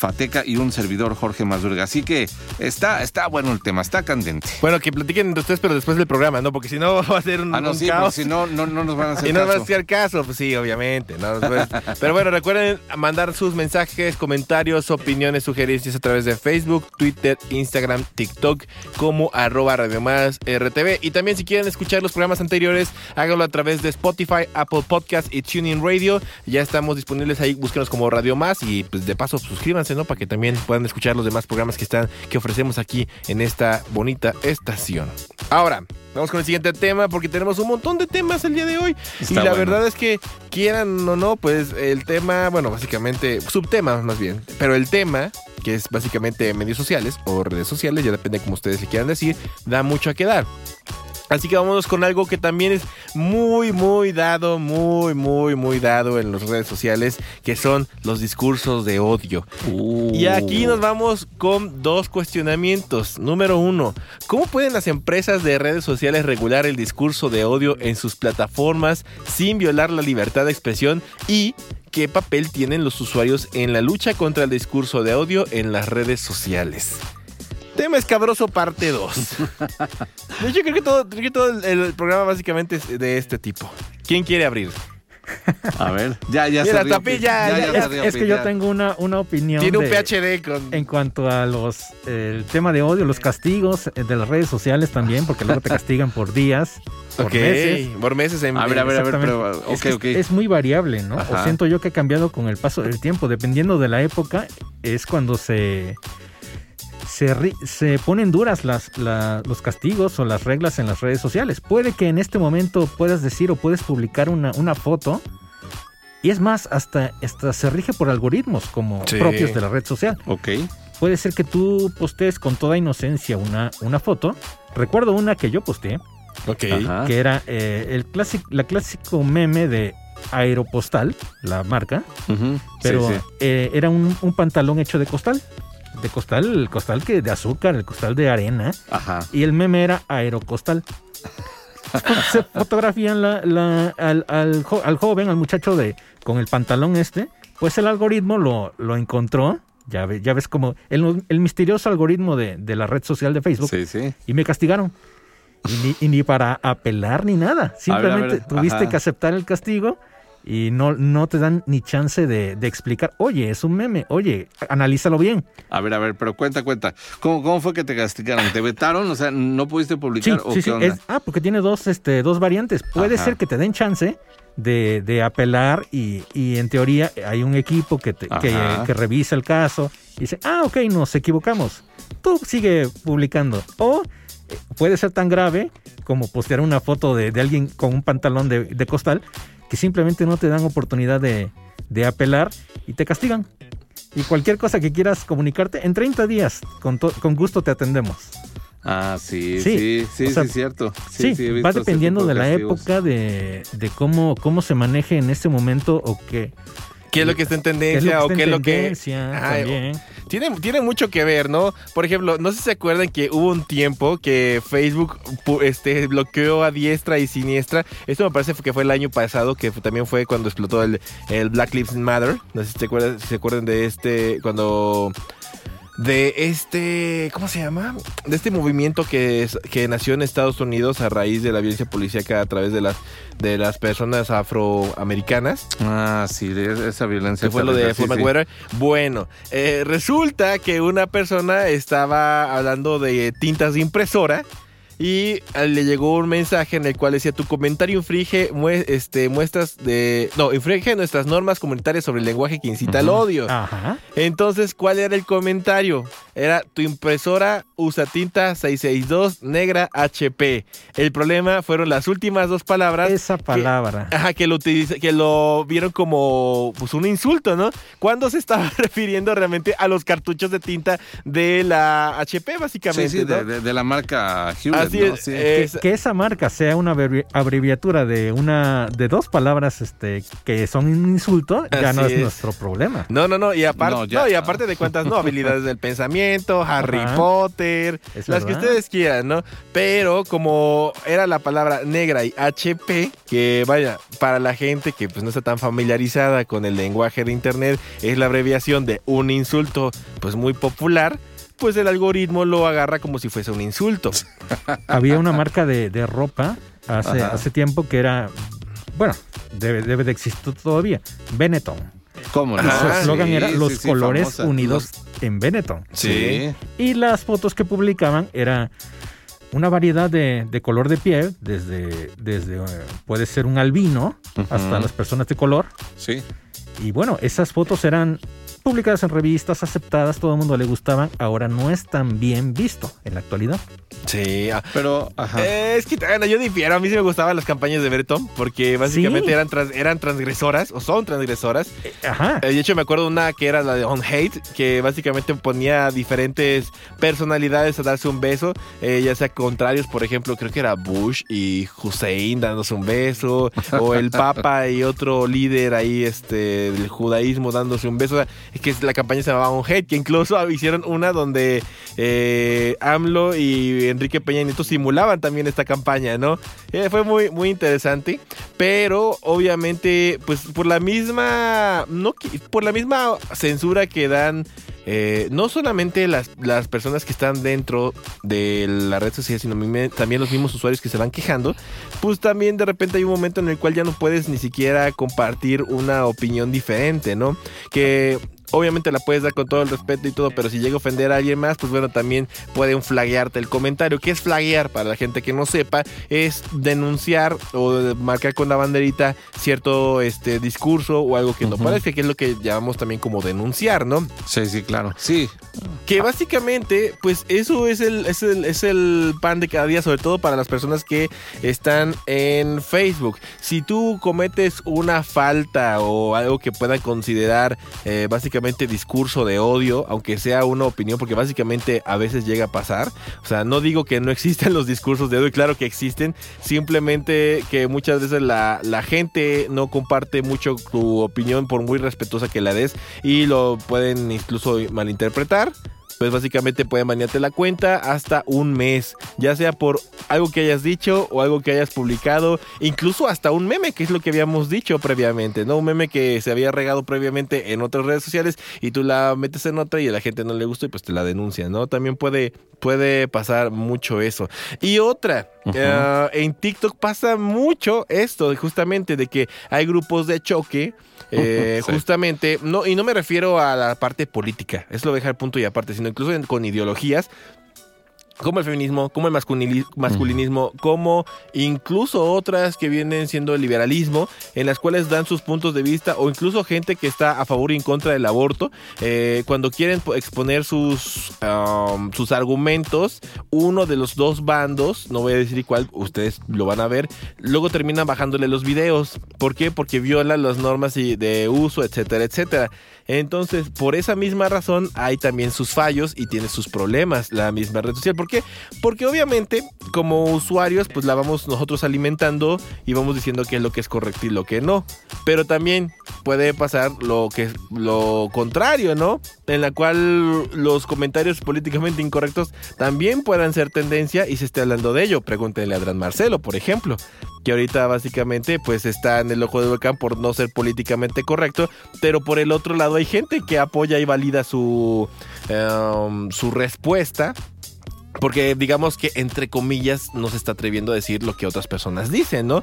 Fateca y un servidor Jorge Mazurga. Así que está, está bueno el tema, está candente. Bueno, que platiquen entre ustedes, pero después del programa, ¿no? Porque si no va a ser un, ah, no, un sí, caos. Si no, no, no nos van a hacer y no caso. nos va a hacer caso, pues sí, obviamente. ¿no? Pero bueno, recuerden mandar sus mensajes, comentarios, opiniones, sugerencias a través de Facebook, Twitter, Instagram, TikTok, como arroba Radio Más RTV. Y también si quieren escuchar los programas anteriores, háganlo a través de Spotify, Apple Podcast y TuneIn Radio. Ya estamos disponibles ahí, búsquenos como Radio Más y pues de paso suscríbanse, ¿no? Para que también puedan escuchar los demás programas que están, que ofrecemos aquí en esta bonita estación. Ahora, vamos con el siguiente tema porque tenemos un montón de temas el día de hoy. Está y la bueno. verdad es que quieran o no, pues el tema, bueno, básicamente, subtemas más bien, pero el tema que es básicamente medios sociales o redes sociales, ya depende como ustedes le quieran decir, da mucho a quedar. Así que vámonos con algo que también es muy, muy dado, muy, muy, muy dado en las redes sociales, que son los discursos de odio. Uh. Y aquí nos vamos con dos cuestionamientos. Número uno, ¿cómo pueden las empresas de redes sociales regular el discurso de odio en sus plataformas sin violar la libertad de expresión? Y qué papel tienen los usuarios en la lucha contra el discurso de odio en las redes sociales. Tema escabroso parte 2. De hecho, creo que todo, creo que todo el, el programa básicamente es de este tipo. ¿Quién quiere abrir? A ver, ya, ya Mira, se rió Tapi, Pi- ya, ya, se Es, rió es que yo tengo una, una opinión Tiene un de- PhD con... en cuanto a los el tema de odio, los castigos eh, de las redes sociales también, porque luego te castigan por días, por Ok, meses. por meses en... A ver, a ver, a ver, pero, Es que es, es muy variable, ¿no? Ajá. O siento yo que ha cambiado con el paso del tiempo. Dependiendo de la época, es cuando se, se, ri- se ponen duras las, la- los castigos o las reglas en las redes sociales. Puede que en este momento puedas decir o puedes publicar una, una foto. Y es más, hasta, hasta se rige por algoritmos como Sí. propios de la red social. Ok. Puede ser que tú postees con toda inocencia una, una foto. Recuerdo una que yo posteé, Ok. Ajá. que era eh, el clásico, la clásico meme de Aeropostal, la marca, pero Sí, sí. eh, era un, un pantalón hecho de costal. De costal, el costal que de azúcar, el costal de arena, Ajá. y el meme era Aerocostal. Se fotografían la- la- al, al jo- al joven, al muchacho de con el pantalón este, pues el algoritmo lo, lo encontró. Ya, ve- ya ves como el, el misterioso algoritmo de, de la red social de Facebook Sí, sí. y me castigaron. Y ni, y ni para apelar ni nada. Simplemente ver, tuviste que aceptar el castigo y no, no te dan ni chance de, de explicar, oye, es un meme, oye, analízalo bien. A ver, a ver, pero cuenta, cuenta. ¿Cómo, cómo fue que te castigaron? ¿Te vetaron? O sea, ¿no pudiste Sí, publicar? ¿O sí, qué sí. onda? es- ah, porque tiene dos, este, dos variantes. Puede Ajá. ser que te den chance de, de apelar y, y en teoría hay un equipo que, te- que, revisa el caso y dice, ah, ok, nos equivocamos. Tú sigue publicando. O eh, puede ser tan grave como postear una foto de, de alguien con un pantalón de, de costal que simplemente no te dan oportunidad de, de apelar y te castigan. Y cualquier cosa que quieras comunicarte, en 30 días, con, to- con gusto te atendemos. Ah, sí, Sí, sí, sí, o sea, sí, cierto. Sí, visto va dependiendo de la castigos. época, de, de cómo, cómo se maneje en este momento o qué. ¿Qué es lo que está en qué es lo tendencia que o qué es lo que... tendencia Ay, también. Tiene, tiene mucho que ver, ¿no? Por ejemplo, no sé si se acuerdan que hubo un tiempo que Facebook este, bloqueó a diestra y siniestra. Esto me parece que fue el año pasado, que también fue cuando explotó el, el Black Lives Matter. No sé si si se acuerdan de este, cuando de este, ¿cómo se llama? De este movimiento que, es- que nació en Estados Unidos a raíz de la violencia policíaca a través de las, de las personas afroamericanas. Ah, sí, de esa violencia. que fue lo de sí. Bueno, eh, resulta que una persona estaba hablando de tintas de impresora y eh, le llegó un mensaje en el cual decía tu comentario infringe este, muestras de no infringe nuestras normas comunitarias sobre el lenguaje que incita al Ujú. odio. Ajá. Entonces, ¿cuál era el comentario? Era tu impresora usa tinta 662 negra HP. El problema fueron las últimas dos palabras Esa palabra. Ajá, que lo utiliza- que lo vieron como pues un insulto, ¿no? Cuando se estaba refiriendo realmente a los cartuchos de tinta de la HP, básicamente. Sí, sí, ¿no? de, de- de la marca Hewlett, Así ¿no? es, Sí. eh, Que, que esa marca sea una abrevi- abreviatura de una de dos palabras este que son un insulto, ya no es, es. nuestro problema. No, no, no, y aparte, No, no, ya. y aparte de cuántas no, habilidades del pensamiento, Harry Ajá. Potter, Es las que ustedes quieran, ¿no? Pero como era la palabra negra y HP, que vaya, para la gente que pues no está tan familiarizada con el lenguaje de internet, es la abreviación de un insulto pues muy popular, pues el algoritmo lo agarra como si fuese un insulto. Había una marca de, de ropa hace, Ajá. hace tiempo que era, bueno, debe, debe de existir todavía, Benetton. ¿Cómo no? Su Ah, eslogan Sí, era los sí, colores famosa. unidos en Benetton. Sí. Y las fotos que publicaban era una variedad de, de color de piel, desde, desde eh, puede ser un albino hasta las personas de color. Sí. Y bueno, esas fotos eran publicadas en revistas, aceptadas, todo el mundo le gustaban. Ahora no es tan bien visto en la actualidad. Sí, ah, Pero, ajá. Eh, es que bueno, yo difiero, a mí sí me gustaban las campañas de Berton porque básicamente Sí. eran, trans- eran transgresoras o son transgresoras. Eh, Ajá. Eh, de hecho, me acuerdo una que era la de On Hate, que básicamente ponía diferentes personalidades a darse un beso, eh, ya sea contrarios, por ejemplo, creo que era Bush y Hussein dándose un beso, o el Papa y otro líder ahí este, del judaísmo dándose un beso. O sea, que la campaña se llamaba On Hate, que incluso hicieron una donde eh, AMLO y Enrique Peña Nieto simulaban también esta campaña, ¿no? Eh, fue muy, muy interesante, pero obviamente, pues por la misma, no, por la misma censura que dan, eh, no solamente las, las personas que están dentro de la red social, sino también los mismos usuarios que se van quejando, pues también de repente hay un momento en el cual ya no puedes ni siquiera compartir una opinión diferente, ¿no? Que obviamente la puedes dar con todo el respeto y todo, pero si llega a ofender a alguien más, pues bueno, también pueden flaguearte el comentario. ¿Qué es flaguear? Para la gente que no sepa, es denunciar o marcar con la banderita cierto este discurso o algo que no parece, que es lo que llamamos también como denunciar, ¿no? Sí, sí, claro. Sí. Que básicamente, pues eso es el, es el, es el pan de cada día, sobre todo para las personas que están en Facebook. Si tú cometes una falta o algo que puedan considerar eh, básicamente discurso de odio, aunque sea una opinión, porque básicamente a veces llega a pasar. O sea, no digo que no existen los discursos de odio, claro que existen, simplemente que muchas veces la, la gente no comparte mucho tu opinión por muy respetuosa que la des y lo pueden incluso malinterpretar pues básicamente pueden banearte la cuenta hasta un mes, ya sea por algo que hayas dicho o algo que hayas publicado, incluso hasta un meme, que es lo que habíamos dicho previamente, ¿no? Un meme que se había regado previamente en otras redes sociales y tú la metes en otra y a la gente no le gusta y pues te la denuncia, ¿no? También puede, puede pasar mucho eso. Y otra, Eh, en TikTok pasa mucho esto, justamente de que hay grupos de choque. eh, Sí. Justamente, no, y no me refiero a la parte política, es lo dejar punto y aparte, sino incluso en- con ideologías como el feminismo, como el masculini- masculinismo, como incluso otras que vienen siendo el liberalismo, en las cuales dan sus puntos de vista, o incluso gente que está a favor y en contra del aborto, eh, cuando quieren po- exponer sus, um, sus argumentos, uno de los dos bandos, no voy a decir cuál, ustedes lo van a ver, luego terminan bajándole los videos. ¿Por qué? Porque viola las normas de uso, etcétera, etcétera. Entonces, por esa misma razón, hay también sus fallos y tiene sus problemas la misma red social. ¿Por qué? Porque obviamente, como usuarios, pues la vamos nosotros alimentando y vamos diciendo qué es lo que es correcto y lo que no. Pero también puede pasar lo que es lo contrario, ¿no? En la cual los comentarios políticamente incorrectos también puedan ser tendencia y se esté hablando de ello. Pregúntenle a Adrián Marcelo, por ejemplo. Que ahorita básicamente pues está en el ojo del huracán por no ser políticamente correcto, pero por el otro lado hay gente que apoya y valida su, em, su respuesta. Porque digamos que entre comillas no se está atreviendo a decir lo que otras personas dicen, ¿no?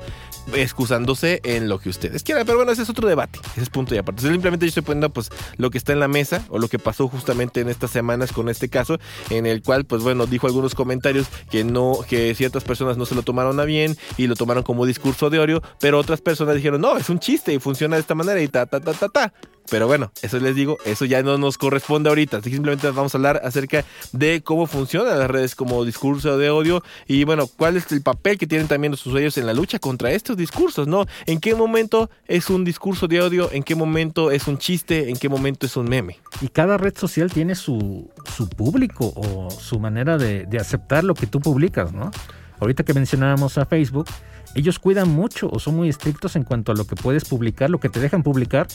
Excusándose en lo que ustedes quieran. Pero bueno, ese es otro debate. Ese es punto y aparte. Simplemente yo estoy poniendo pues lo que está en la mesa o lo que pasó justamente en estas semanas con este caso, en el cual pues bueno, dijo algunos comentarios que no, que ciertas personas no se lo tomaron a bien y lo tomaron como discurso de odio, pero otras personas dijeron, no, es un chiste y funciona de esta manera y ta, ta, ta, ta, ta. Pero bueno, eso les digo, eso ya no nos corresponde ahorita. Simplemente vamos a hablar acerca de cómo funcionan las redes como discurso de odio y bueno, cuál es el papel que tienen también los usuarios en la lucha contra estos discursos, ¿no? ¿En qué momento es un discurso de odio? ¿En qué momento es un chiste? ¿En qué momento es un meme? Y cada red social tiene su, su público o su manera de aceptar lo que tú publicas, ¿no? Ahorita que mencionábamos a Facebook, ellos cuidan mucho o son muy estrictos en cuanto a lo que puedes publicar, lo que te dejan publicar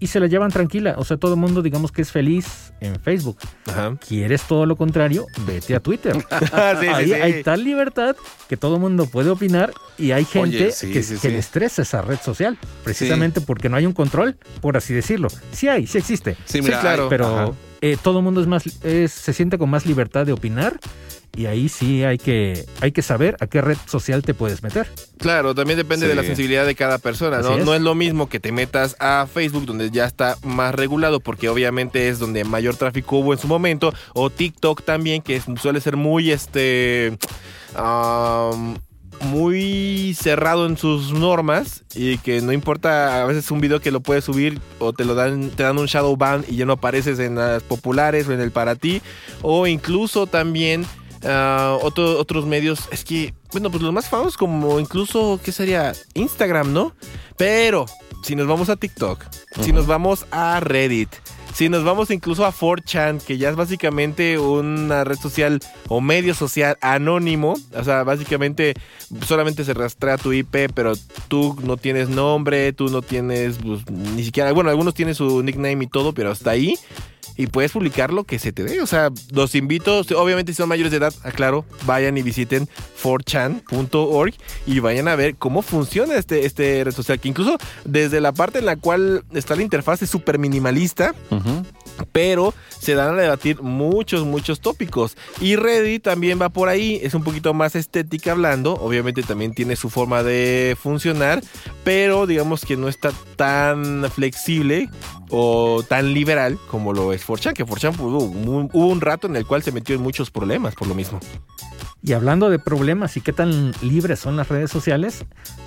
y se la llevan tranquila. O sea, todo el mundo digamos que es feliz en Facebook. Ajá. ¿Quieres todo lo contrario? Vete a Twitter. Sí, sí, Ahí sí. hay tal libertad que todo el mundo puede opinar y hay gente Oye, sí, que, sí, que sí. le estresa esa red social, precisamente porque no hay un control, por así decirlo. Sí hay, sí existe, Sí, mira, claro. pero ajá. eh, todo el mundo es más, es- se siente con más libertad de opinar y ahí sí hay que, hay que saber a qué red social te puedes meter. Claro, también depende de la sensibilidad de cada persona, ¿no? Es. No es lo mismo que te metas a Facebook, donde ya está más regulado, porque obviamente es donde mayor tráfico hubo en su momento, o TikTok también, que es- suele ser muy, este, muy cerrado en sus normas y que no importa a veces un video que lo puedes subir o te lo dan te dan un shadow ban y ya no apareces en las populares o en el para ti o incluso también otro- otros medios es que bueno pues los más famosos como incluso qué sería Instagram no pero si nos vamos a TikTok si nos vamos a Reddit si nos vamos incluso a 4chan, que ya es básicamente una red social o medio social anónimo, o sea, básicamente solamente se rastrea tu IP, pero tú no tienes nombre, tú no tienes pues, ni siquiera, bueno, algunos tienen su nickname y todo, pero hasta ahí. Y puedes publicar lo que se te dé. O sea, los invito, obviamente si son mayores de edad, aclaro, vayan y visiten 4chan.org y vayan a ver cómo funciona este, este red social. Que incluso desde la parte en la cual está la interfaz es súper minimalista, pero se dan a debatir muchos, muchos tópicos. Y Reddit también va por ahí, es un poquito más estética hablando, obviamente también tiene su forma de funcionar, pero digamos que no está tan flexible o tan liberal como lo es 4chan, que 4chan pues, hubo, un- hubo un rato en el cual se metió en muchos problemas por lo mismo. Y hablando de problemas y qué tan libres son las redes sociales,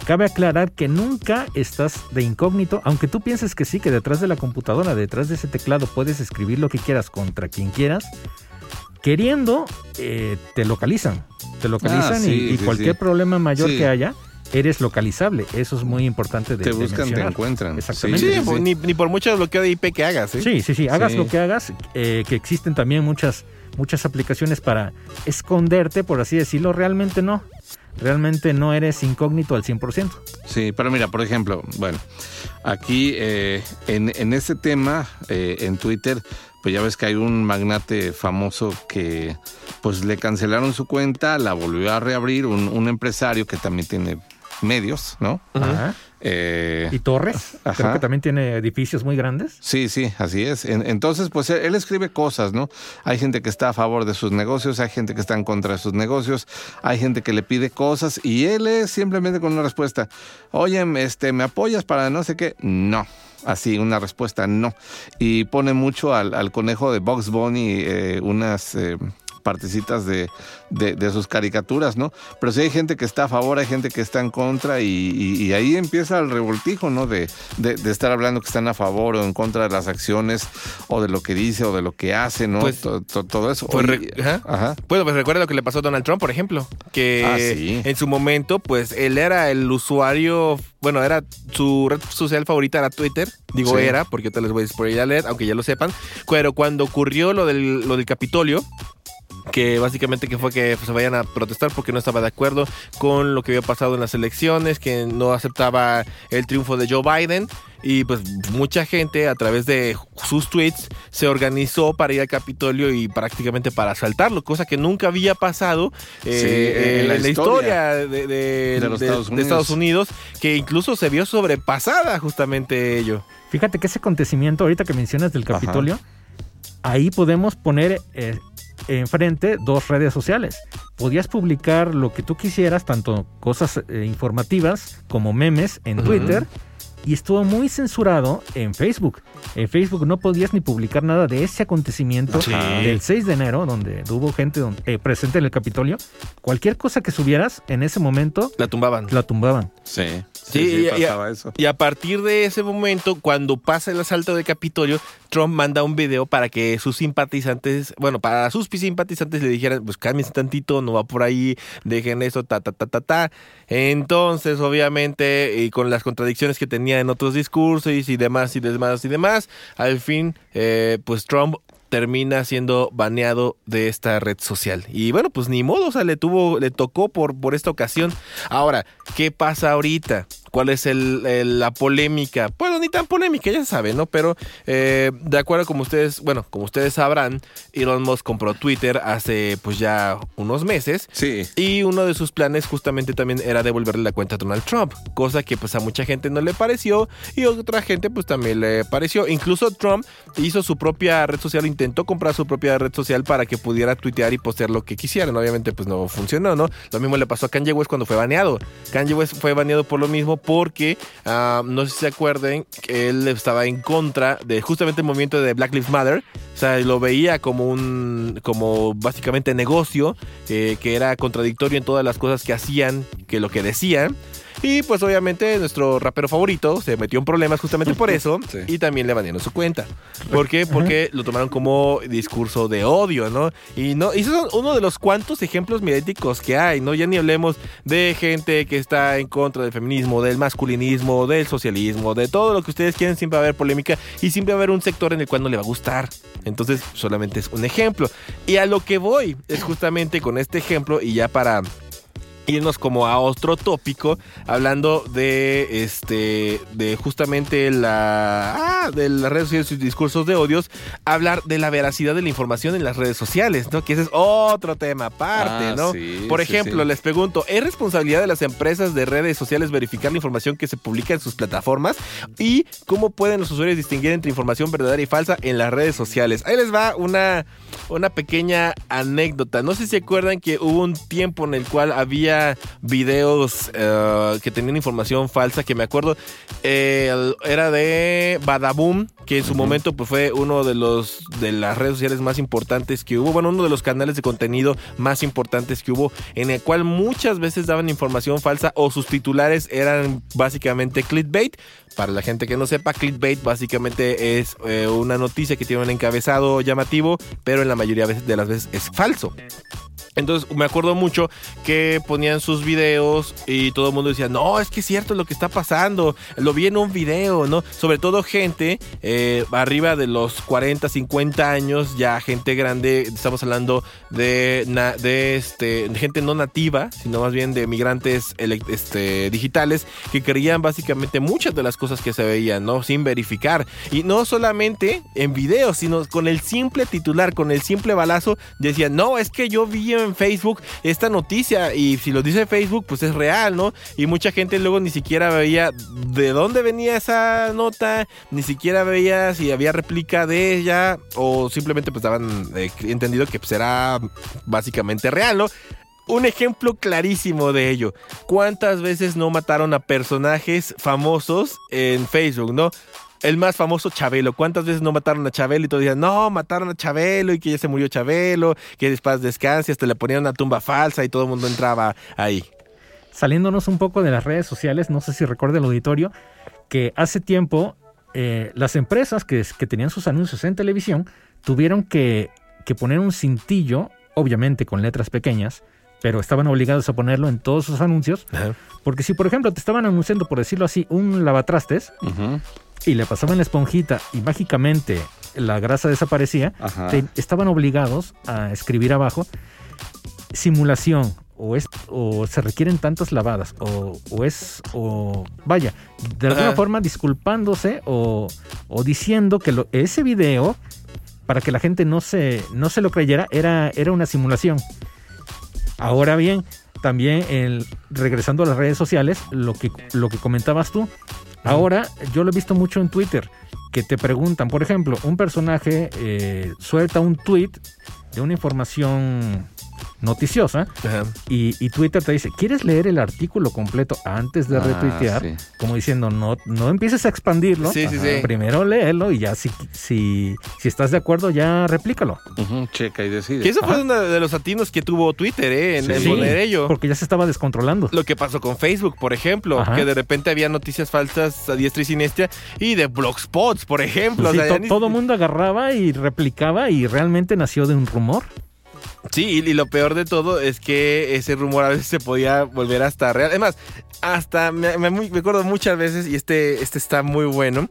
cabe aclarar que nunca estás de incógnito, aunque tú pienses que sí, que detrás de la computadora, detrás de ese teclado puedes escribir lo que quieras contra quien quieras, queriendo, eh, te localizan. Te localizan Ah, y- sí, y, sí, cualquier sí. problema mayor Sí. que haya, eres localizable. Eso es muy importante de Te de buscan, te encuentran. Exactamente. Sí, Sí, sí, sí. Ni, ni por mucho bloqueo de IP que hagas. ¿eh? Sí, sí, sí. Hagas Sí. lo que hagas, eh, que existen también muchas, muchas aplicaciones para esconderte, por así decirlo. Realmente no. Realmente no eres incógnito al 100%. Sí, pero mira, por ejemplo, bueno, aquí eh, en, en este tema, eh, en Twitter, pues ya ves que hay un magnate famoso que pues le cancelaron su cuenta, la volvió a reabrir, un, un empresario que también tiene medios, ¿no? Ajá. Eh, Y Torres, Ajá. creo que también tiene edificios muy grandes. Sí, sí, así es. En- entonces, pues él, él escribe cosas, ¿no? Hay gente que está a favor de sus negocios, hay gente que está en contra de sus negocios, hay gente que le pide cosas y él es simplemente con una respuesta. Oye, este, ¿me apoyas para no sé qué? No. Así, una respuesta no. Y pone mucho al, al conejo de Box Bunny eh, unas eh, partecitas de, de, de sus caricaturas, ¿no? Pero sí hay gente que está a favor, hay gente que está en contra y, y- y ahí empieza el revoltijo, ¿no? De, de, de estar hablando que están a favor o en contra de las acciones o de lo que dice o de lo que hace, ¿no? Pues- To- to- todo eso. pues Oye, ajá. ajá. Bueno, pues recuerda lo que le pasó a Donald Trump, por ejemplo, que Ah, sí. en su momento, pues él era el usuario, bueno, era su red social favorita era Twitter, digo Sí. era, porque te les voy a spoiler aunque ya lo sepan, pero cuando ocurrió lo del, lo del Capitolio, que básicamente que fue que pues, se vayan a protestar porque no estaba de acuerdo con lo que había pasado en las elecciones, que no aceptaba el triunfo de Joe Biden y pues mucha gente a través de sus tweets se organizó para ir al Capitolio y prácticamente para asaltarlo, cosa que nunca había pasado eh, Sí, eh, en la historia de, de- de los de- Estados de Unidos. Estados Unidos, que incluso se vio sobrepasada justamente ello. Fíjate que ese acontecimiento, ahorita que mencionas del Capitolio, ahí podemos poner eh, enfrente dos redes sociales. Podías publicar lo que tú quisieras, tanto cosas eh, informativas como memes en. Twitter. Y estuvo muy censurado en Facebook. En Facebook no podías ni publicar nada de ese acontecimiento Sí. del 6 de enero, donde hubo gente eh, presente en el Capitolio. Cualquier cosa que subieras en ese momento La tumbaban. la tumbaban. Sí, Sí, sí, sí, y- y- pasaba eso. Y a partir de ese momento, cuando pasa el asalto del Capitolio, Trump manda un video para que sus simpatizantes, bueno, para sus simpatizantes le dijeran, pues cálmense tantito, no va por ahí, dejen eso, ta, ta, ta, ta, ta. Entonces, obviamente, y con las contradicciones que tenía en otros discursos y demás y demás y demás, al fin, eh, pues Trump termina siendo baneado de esta red social. Y bueno, pues ni modo, o sea, le tuvo, le tocó por, por esta ocasión. Ahora, ¿qué pasa ahorita? ¿Cuál es el, el- la polémica? Bueno, ni tan polémica, ya saben, ¿no? Pero eh, de acuerdo como ustedes, bueno, como ustedes sabrán, Elon Musk compró Twitter hace pues ya unos meses. Sí. Y uno de sus planes justamente también era devolverle la cuenta a Donald Trump, cosa que pues a mucha gente no le pareció y otra gente pues también le pareció. Incluso Trump hizo su propia red social, intentó comprar su propia red social para que pudiera tuitear y postear lo que quisieran. Obviamente pues no funcionó, ¿no? Lo mismo le pasó a Kanye West cuando fue baneado. Kanye West fue baneado por lo mismo porque, ah, no sé si se acuerden, que él estaba en contra de justamente el movimiento de Black Lives Matter. O sea, lo veía como un, como básicamente negocio, eh, que era contradictorio en todas las cosas que hacían, que lo que decían. Y pues obviamente nuestro rapero favorito se metió en problemas justamente por eso Sí. y también le banearon su cuenta. ¿Por qué? Porque lo tomaron como discurso de odio, ¿no? Y no, y esos son uno de los cuantos ejemplos mediáticos que hay, ¿no? Ya ni hablemos de gente que está en contra del feminismo, del masculinismo, del socialismo, de todo lo que ustedes quieren, siempre va a haber polémica y siempre va a haber un sector en el cual no le va a gustar. Entonces, solamente es un ejemplo. Y a lo que voy es justamente con este ejemplo y ya para irnos como a otro tópico hablando de este de justamente la ah, de las redes sociales y sus discursos de odios hablar de la veracidad de la información en las redes sociales no que ese es otro tema aparte Ah, no sí, por ejemplo sí. les pregunto es responsabilidad de las empresas de redes sociales verificar la información que se publica en sus plataformas y cómo pueden los usuarios distinguir entre información verdadera y falsa en las redes sociales ahí les va una una pequeña anécdota. No sé si se acuerdan que hubo un tiempo en el cual había videos eh, que tenían información falsa, que me acuerdo eh, era de Badaboom, que en su momento pues, fue uno de los de las redes sociales más importantes que hubo, bueno, uno de los canales de contenido más importantes que hubo, en el cual muchas veces daban información falsa o sus titulares eran básicamente clickbait. Para la gente que no sepa, clickbait básicamente es eh, una noticia que tiene un encabezado llamativo, pero en la mayoría de las veces es falso. Entonces me acuerdo mucho que ponían sus videos y todo el mundo decía, no, es que es cierto lo que está pasando, lo vi en un video, ¿no? Sobre todo gente eh, arriba de los 40, 50 años, ya gente grande, estamos hablando de, de, este, gente no nativa, sino más bien de migrantes este, digitales que creían básicamente muchas de las cosas que se veían, ¿no? Sin verificar. Y no solamente en videos, sino con el simple titular, con el simple balazo, decían, no, es que yo vi Facebook esta noticia y si lo dice Facebook, pues es real, ¿no? Y mucha gente luego ni siquiera veía de dónde venía esa nota, ni siquiera veía si había réplica de ella o simplemente pues daban eh, entendido que pues era básicamente real, ¿no? Un ejemplo clarísimo de ello. ¿Cuántas veces no mataron a personajes famosos en Facebook, no? El más famoso Chabelo. ¿Cuántas veces no mataron a Chabelo y todos decían, no, mataron a Chabelo y que ya se murió Chabelo, que después descanse, hasta le ponían una tumba falsa y todo el mundo entraba ahí? Saliéndonos un poco de las redes sociales, no sé si recuerda el auditorio, que hace tiempo eh, las empresas que, que tenían sus anuncios en televisión tuvieron que, que poner un cintillo, obviamente con letras pequeñas, pero estaban obligados a ponerlo en todos sus anuncios, porque si por ejemplo te estaban anunciando, por decirlo así, un lavatrastes. Y le pasaban la esponjita y mágicamente la grasa desaparecía, te- estaban obligados a escribir abajo simulación o es o se requieren tantas lavadas o, o es o vaya de alguna Ajá. forma disculpándose o, o diciendo que lo- ese video para que la gente no se no se lo creyera era era una simulación ahora bien también el, regresando a las redes sociales lo que lo que comentabas tú ahora yo lo he visto mucho en Twitter que te preguntan por ejemplo un personaje eh, suelta un tweet de una información noticiosa Ajá. y, y Twitter te dice, ¿quieres leer el artículo completo antes de Ah, retuitear? sí. Como diciendo, no, no empieces a expandirlo. Sí, sí. Primero léelo y ya si, si, si estás de acuerdo ya replícalo. Ujú, checa y decide. Que eso fue uno de los atinos que tuvo Twitter, ¿eh? En, Sí. en poner ello. Porque ya se estaba descontrolando. Lo que pasó con Facebook, por ejemplo, Ajá. que de repente había noticias falsas a diestra y siniestra y de blogspots, por ejemplo. Sí, o sea, to- ya ni- todo mundo agarraba y replicaba y realmente nació de un rumor. Sí, y, lo peor de todo es que ese rumor a veces se podía volver hasta real. Es más, hasta me, acuerdo muchas veces, y este, este está muy bueno,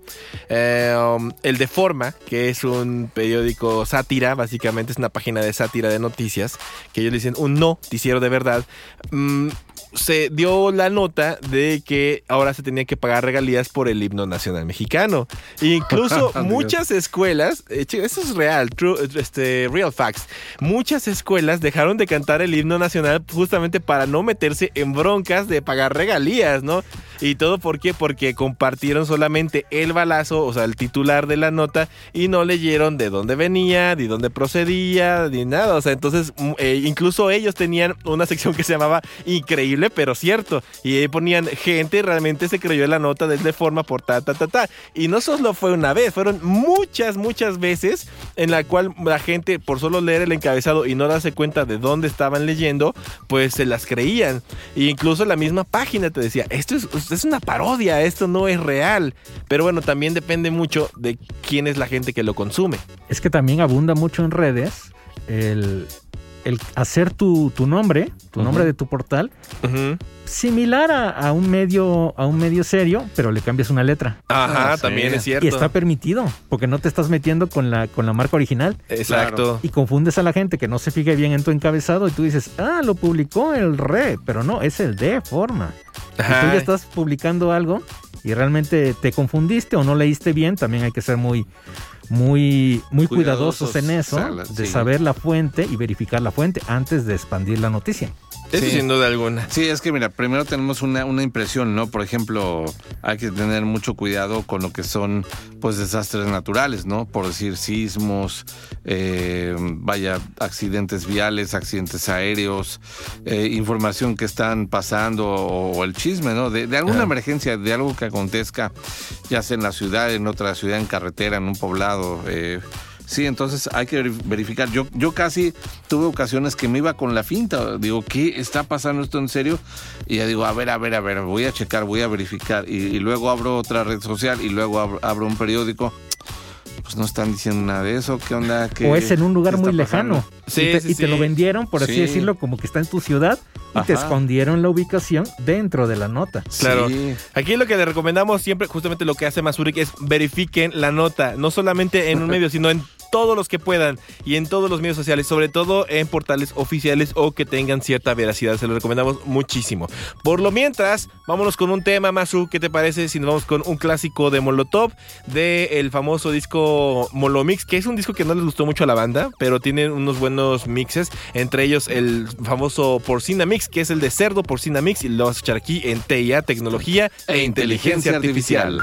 eh, um, el de Forma, que es un periódico sátira, básicamente es una página de sátira de noticias, que ellos dicen un noticiero de verdad. mm, se dio la nota de que ahora se tenía que pagar regalías por el himno nacional mexicano. E incluso muchas escuelas, eh, eso es real, true, este, real facts, muchas escuelas dejaron de cantar el himno nacional justamente para no meterse en broncas de pagar regalías, ¿no? Y todo por? Porque compartieron solamente el balazo, o sea, el titular de la nota, y no leyeron de dónde venía, de dónde procedía, ni nada. O sea, entonces, mm, eh, incluso ellos tenían una sección que se llamaba Increíble, pero cierto. Y ahí ponían gente, realmente se creyó la nota desde forma por ta, ta, ta, ta. Y no solo fue una vez, fueron muchas, muchas veces en la cual la gente, por solo leer el encabezado y no darse cuenta de dónde estaban leyendo, pues se las creían. E incluso la misma página te decía, esto es, es una parodia, esto no es real. Pero bueno, también depende mucho de quién es la gente que lo consume. Es que también abunda mucho en redes el, el hacer tu, tu nombre, tu nombre de tu portal, similar a, a un medio a un medio serio, pero le cambias una letra. Ajá, Ah, sí. también es cierto. Y está permitido, porque no te estás metiendo con la, con la marca original Exacto. y confundes a la gente que no se fije bien en tu encabezado y tú dices, ah, lo publicó el re, pero no, es el de forma. Si tú Ajá. ya estás publicando algo y realmente te confundiste o no leíste bien, también hay que ser muy, muy, muy cuidadosos, Cuidadosos, en eso, de sí. saber la fuente y verificar la fuente antes de expandir la noticia. Eso Sí. sin duda alguna. Sí, es que mira, primero tenemos una, una impresión, ¿no? Por ejemplo, hay que tener mucho cuidado con lo que son, pues, desastres naturales, ¿no? Por decir sismos, eh, vaya, accidentes viales, accidentes aéreos, eh, información que están pasando o, o el chisme, ¿no? De, de alguna emergencia, de algo que acontezca, ya sea en la ciudad, en otra ciudad, en carretera, en un poblado, eh, Sí, entonces hay que verif- verificar. Yo, yo casi tuve ocasiones que me iba con la finta. Digo, ¿qué está pasando esto en serio? Y ya digo, a ver, a ver, a ver, voy a checar, voy a verificar. Y, y luego abro otra red social y luego abro, abro un periódico. Pues no están diciendo nada de eso. ¿Qué onda? ¿Qué- o es en un lugar muy pasando? lejano. Sí, y te, sí, y te sí. lo vendieron, por así Sí. decirlo, como que está en tu ciudad y te escondieron la ubicación dentro de la nota. Claro. Sí. Aquí lo que le recomendamos siempre, justamente lo que hace Masurik, es verifiquen la nota, no solamente en un medio, sino en todos los que puedan y en todos los medios sociales, sobre todo en portales oficiales o que tengan cierta veracidad. Se lo recomendamos muchísimo. Por lo mientras, vámonos con un tema, Masu. ¿Qué te parece si nos vamos con un clásico de Molotov, del famoso disco Molomix, que es un disco que no les gustó mucho a la banda, pero tiene unos buenos mixes, entre ellos el famoso Porcina Mix, que es el de cerdo Porcina Mix, y lo vas a escuchar aquí en TIA, Tecnología e Inteligencia Artificial.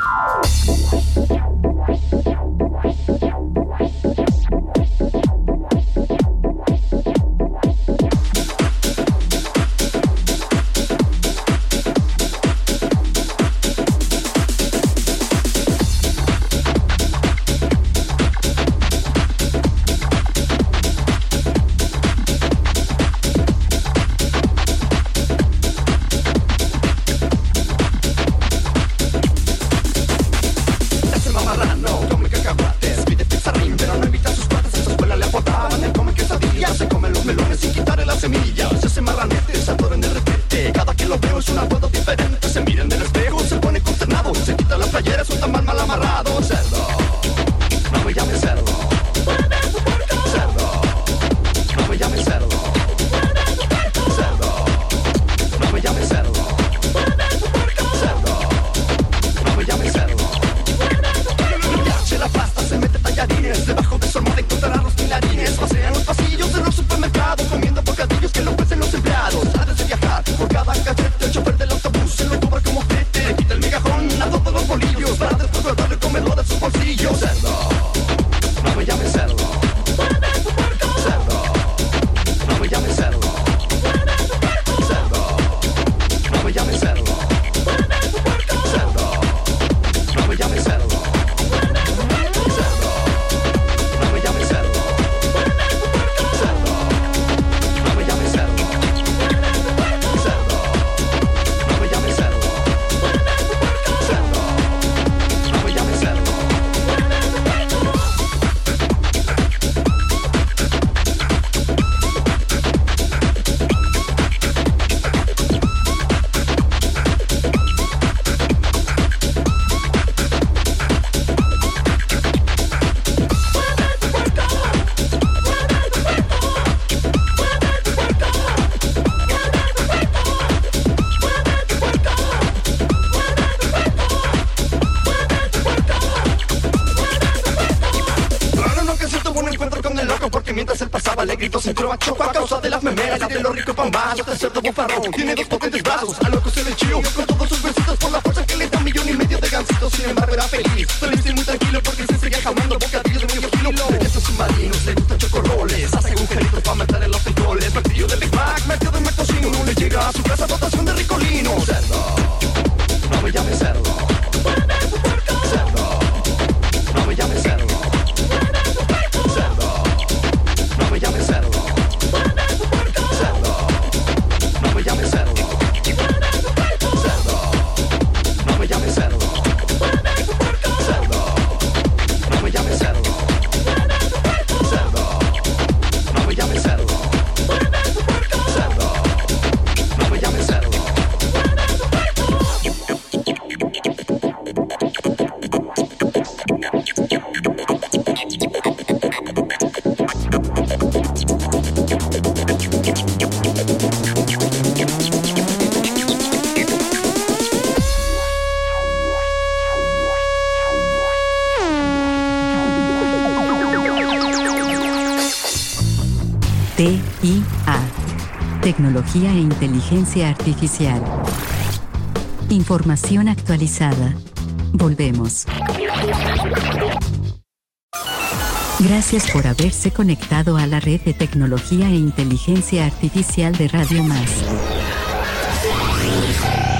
Bufarrón tiene dos potentes brazos, a loco se le chió con todos sus besitos por la fuerza que le da millón y medio de gancitos. Sin embargo era feliz, feliz y muy tranquilo porque se seguía jamando bocadillos de medio estilo. Estos submarinos le gustan chocorroles, hacen agujeritos para meter en los controles. Martillo de Big Mac, metido en Mactocino, no le llega a su casa dotación Tecnología e inteligencia artificial. Información actualizada. Volvemos. Gracias por haberse conectado a la red de tecnología e inteligencia artificial de Radio Más.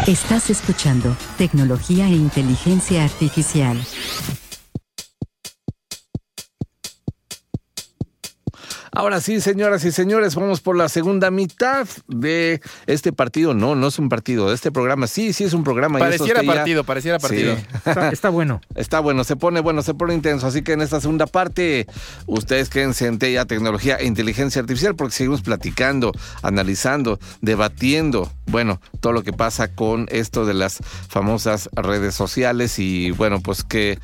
Estás escuchando Tecnología e Inteligencia Artificial. Ahora sí, señoras y señores, vamos por la segunda mitad de este partido. No, no es un partido, de este programa. Sí, sí es un programa. Pareciera ya- partido, pareciera partido. Sí. Está, está bueno. Está bueno, se pone bueno, se pone intenso. Así que en esta segunda parte, ustedes quédense en TEA Tecnología e Inteligencia Artificial, porque seguimos platicando, analizando, debatiendo, bueno, todo lo que pasa con esto de las famosas redes sociales y, bueno, pues qué,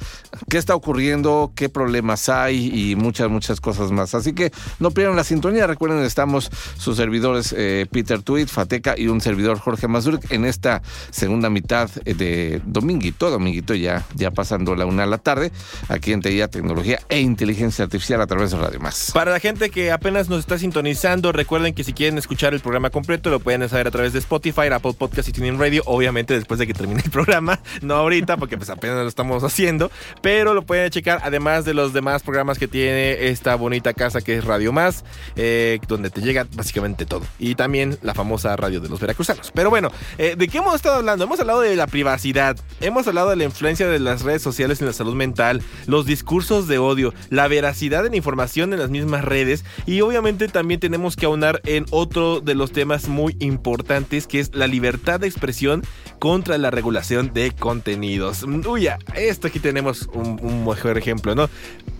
qué está ocurriendo, qué problemas hay y muchas, muchas cosas más. Así que no pierdan la sintonía. Recuerden, estamos sus servidores eh, Peter Tweet, Fateca y un servidor Jorge Mazurek en esta segunda mitad eh, de Dominguito, Dominguito ya, ya pasando la una de la tarde, aquí en TIA Tecnología e Inteligencia Artificial a través de Radio Más. Para la gente que apenas nos está sintonizando, recuerden que si quieren escuchar el programa completo lo pueden saber a través de Spotify, Apple Podcast y TuneIn Radio, obviamente después de que termine el programa, no ahorita porque pues apenas lo estamos haciendo, pero lo pueden checar además de los demás programas que tiene esta bonita casa que es Radio Más, eh, donde te llega básicamente todo y también la famosa radio de los veracruzanos. Pero bueno, eh, ¿de qué hemos estado hablando? Hemos hablado de la privacidad, hemos hablado de la influencia de las redes sociales en la salud mental, los discursos de odio, la veracidad de la información en las mismas redes y obviamente también tenemos que aunar en otro de los temas muy importantes que es la libertad de expresión contra la regulación de contenidos. Mm, Uy, ya, esto aquí tenemos un, un mejor ejemplo, ¿no?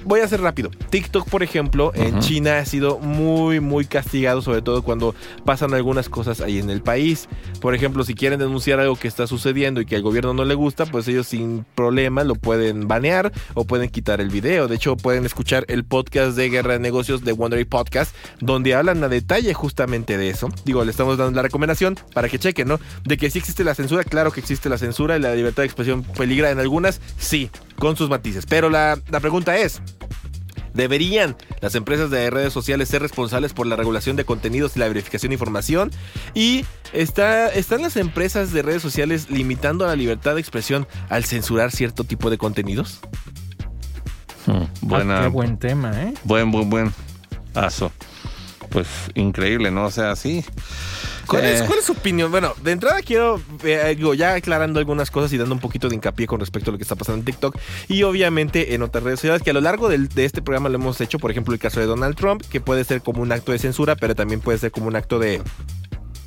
Voy a ser rápido. TikTok, por ejemplo, en. China ha sido muy, muy castigado, sobre todo cuando pasan algunas cosas ahí en el país. Por ejemplo, si quieren denunciar algo que está sucediendo y que al gobierno no le gusta, pues ellos sin problema lo pueden banear o pueden quitar el video. De hecho, pueden escuchar el podcast de Guerra de Negocios de Wondery Podcast, donde hablan a detalle justamente de eso. Digo, le estamos dando la recomendación para que chequen, ¿no? De que sí existe la censura, claro que existe la censura y la libertad de expresión peligra en algunas, sí, con sus matices. Pero la, la pregunta es, ¿Deberían las empresas de redes sociales ser responsables por la regulación de contenidos y la verificación de información? ¿Y está, están las empresas de redes sociales limitando la libertad de expresión al censurar cierto tipo de contenidos? Hmm, Buena, Ah, qué buen tema, ¿eh? buen, buen, buen aso. Pues increíble, ¿no? O sea, sí. ¿Cuál, es, Eh, cuál es su opinión? Bueno, de entrada quiero, eh, digo, ya aclarando algunas cosas y dando un poquito de hincapié con respecto a lo que está pasando en TikTok y obviamente en otras redes sociales que a lo largo del- de este programa lo hemos hecho, por ejemplo el caso de Donald Trump, que puede ser como un acto de censura, pero también puede ser como un acto de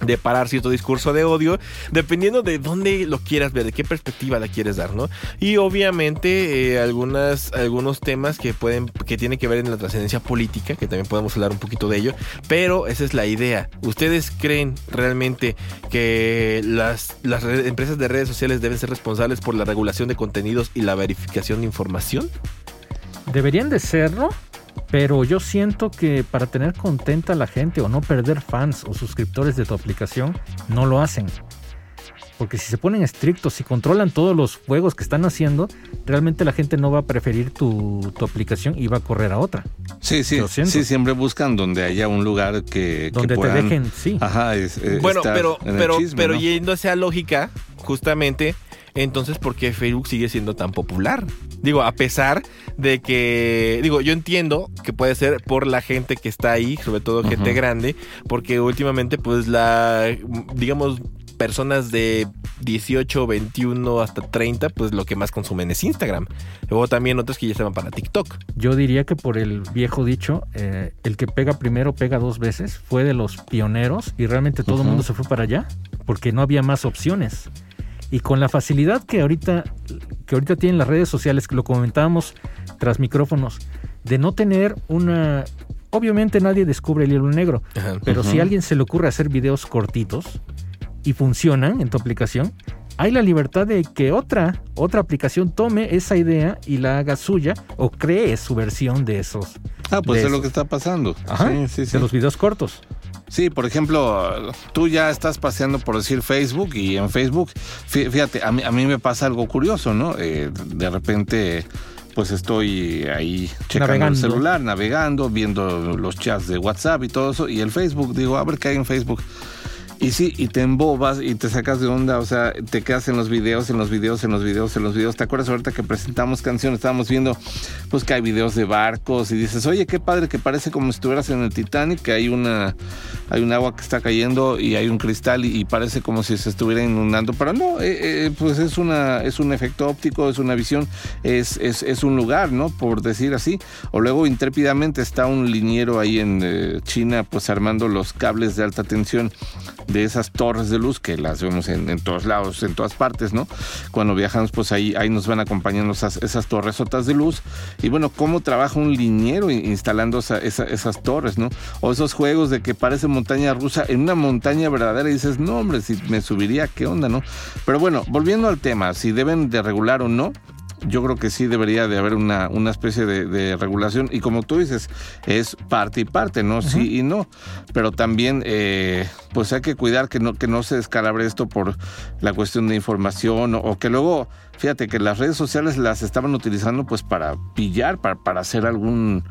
de parar cierto discurso de odio, dependiendo de dónde lo quieras ver, de qué perspectiva la quieres dar, ¿no? Y obviamente eh, algunas, algunos temas que pueden, que tienen que ver en la trascendencia política, que también podemos hablar un poquito de ello, pero esa es la idea. ¿Ustedes creen realmente que las, las empresas de redes sociales deben ser responsables por la regulación de contenidos y la verificación de información? Deberían de serlo, pero yo siento que para tener contenta a la gente o no perder fans o suscriptores de tu aplicación, no lo hacen. Porque si se ponen estrictos y controlan todos los juegos que están haciendo, realmente la gente no va a preferir tu, tu aplicación y va a correr a otra. Sí, sí, Lo siento. sí, siempre buscan donde haya un lugar que, que Donde te puedan- dejen, sí. Ajá, es- eh, Bueno, estar pero, en el pero, chisme, pero ¿no? yendo a esa lógica, justamente, entonces, ¿por qué Facebook sigue siendo tan popular? Digo, a pesar de que, digo, yo entiendo que puede ser por la gente que está ahí, sobre todo gente grande, porque últimamente, pues, la, digamos, personas de 18, 21 hasta 30, pues lo que más consumen es Instagram. Luego también otros que ya se van para TikTok. Yo diría que por el viejo dicho, eh, el que pega primero pega dos veces, fue de los pioneros y realmente todo el mundo se fue para allá porque no había más opciones. Y con la facilidad que ahorita, que ahorita tienen las redes sociales, que lo comentábamos tras micrófonos, de no tener una... Obviamente nadie descubre el hilo negro, Ajá. pero si a alguien se le ocurre hacer videos cortitos y funcionan en tu aplicación, hay la libertad de que otra, otra aplicación tome esa idea y la haga suya o cree su versión de esos. Ah, pues es lo que está pasando. Ajá, Sí, sí, sí. de los videos cortos. Sí, por ejemplo, tú ya estás paseando por decir Facebook y en Facebook, fí- fíjate, a mí, a mí me pasa algo curioso, ¿no? Eh, de repente, pues estoy ahí checando Navegando. el celular, navegando, viendo los chats de WhatsApp y todo eso, y el Facebook, digo, a ver qué hay en Facebook. Y sí, y te embobas y te sacas de onda, o sea, te quedas en los videos, en los videos, en los videos, en los videos. ¿Te acuerdas ahorita que presentamos canciones? Estábamos viendo, pues que hay videos de barcos y dices, oye, qué padre que parece como si estuvieras en el Titanic, que hay una, hay un agua que está cayendo y hay un cristal y, parece como si se estuviera inundando. Pero no, eh, eh, pues es una, es un efecto óptico, es una visión, es, es, es un lugar, ¿no? Por decir así. O luego intrépidamente está un liniero ahí en eh, China, pues armando los cables de alta tensión de esas torres de luz que las vemos en, todos lados, en todas partes, ¿no? Cuando viajamos, pues ahí, ahí nos van acompañando esas, esas torresotas de luz. Y bueno, cómo trabaja un liniero in- instalando esa- esa- esas torres, ¿no? O esos juegos de que parece montaña rusa en una montaña verdadera y dices, no, hombre, si me subiría, ¿qué onda, no? Pero bueno, volviendo al tema, si deben de regular o no, yo creo que sí debería de haber una, una especie de, de regulación. Y como tú dices, es parte y parte, ¿no? Sí y no, pero también eh, pues hay que cuidar que no, que no se descalabre esto por la cuestión de información o, o que luego, fíjate que las redes sociales las estaban utilizando pues para pillar, para, para hacer algún...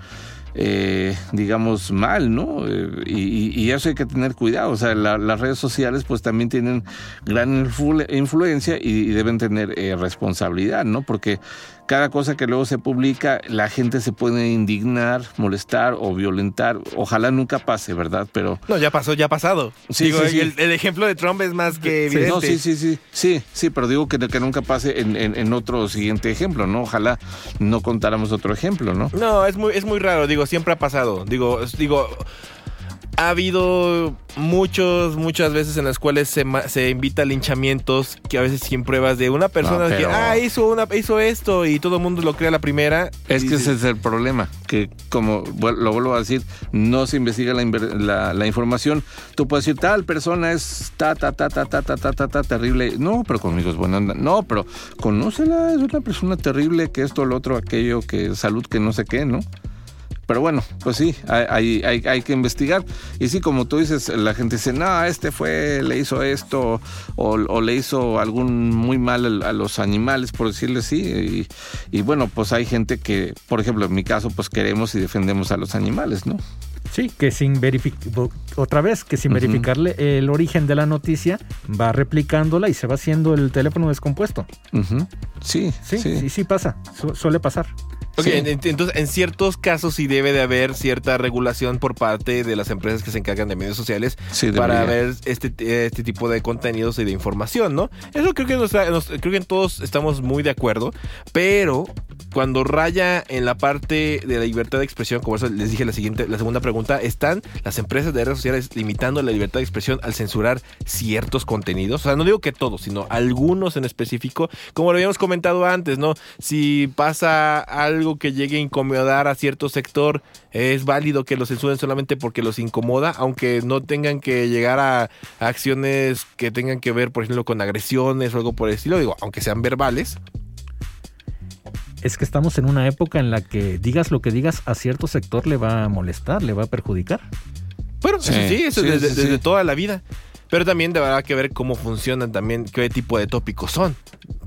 eh, digamos mal, ¿no? Eh, y, y- eso hay que tener cuidado. O sea, la- las redes sociales pues también tienen gran influ- influencia y, y deben tener eh, responsabilidad, ¿no? Porque cada cosa que luego se publica, la gente se puede indignar, molestar o violentar. Ojalá nunca pase, ¿verdad? Pero No, ya pasó, ya ha pasado. Sí, Digo, sí, sí. El, el ejemplo de Trump es más que evidente. no, sí, sí, sí, sí, sí, pero digo que, que nunca pase en, en- en otro siguiente ejemplo, ¿no? Ojalá no contáramos otro ejemplo, ¿no? No, es muy, es muy raro, digo, siempre ha pasado. Digo, digo, ha habido muchos, muchas veces en las cuales se, se invita a linchamientos que a veces sin pruebas de una persona No, que, ah, hizo, una, hizo esto y todo el mundo lo cree a la primera. Es que ese es el problema, que como lo vuelvo a decir, no se investiga la, la- la información. Tú puedes decir, tal persona es ta, ta, ta, ta, ta, ta, ta, ta, ta, terrible. No, pero conmigo es buena onda. No, pero conócela, es una persona terrible, que esto, lo otro, aquello, que salud, que no sé qué, ¿no? Pero bueno, pues sí, hay, hay, hay- que investigar. Y sí, como tú dices, la gente dice, no, este fue, le hizo esto, o, o le hizo algún muy mal al- a los animales, por decirle así. Y, y bueno, pues hay gente que, por ejemplo, en mi caso, pues queremos y defendemos a los animales, ¿no? Sí, que sin verificar, otra vez, que sin verificarle el origen de la noticia, va replicándola y se va haciendo el teléfono descompuesto. Sí, Sí, sí, sí, pasa, su- suele pasar. Ok, Sí. en- entonces en ciertos casos sí debe de haber cierta regulación por parte de las empresas que se encargan de medios sociales Sí, para ver este, este tipo de contenidos y de información, ¿no? Eso creo que nos, nos- creo que todos estamos muy de acuerdo, pero cuando raya en la parte de la libertad de expresión, como eso les dije la siguiente, la segunda pregunta, ¿están las empresas de redes sociales limitando la libertad de expresión al censurar ciertos contenidos? O sea, no digo que todos, sino algunos en específico, como lo habíamos comentado antes, ¿no? Si pasa algo que llegue a incomodar a cierto sector, es válido que lo censuren solamente porque los incomoda, aunque no tengan que llegar a, a acciones que tengan que ver, por ejemplo, con agresiones o algo por el estilo, digo, aunque sean verbales. Es que estamos en una época en la que digas lo que digas a cierto sector le va a molestar, le va a perjudicar. Bueno, Sí, eso sí, eso sí, desde, sí, desde sí. toda la vida. Pero también deberá que ver cómo funcionan también, qué tipo de tópicos son.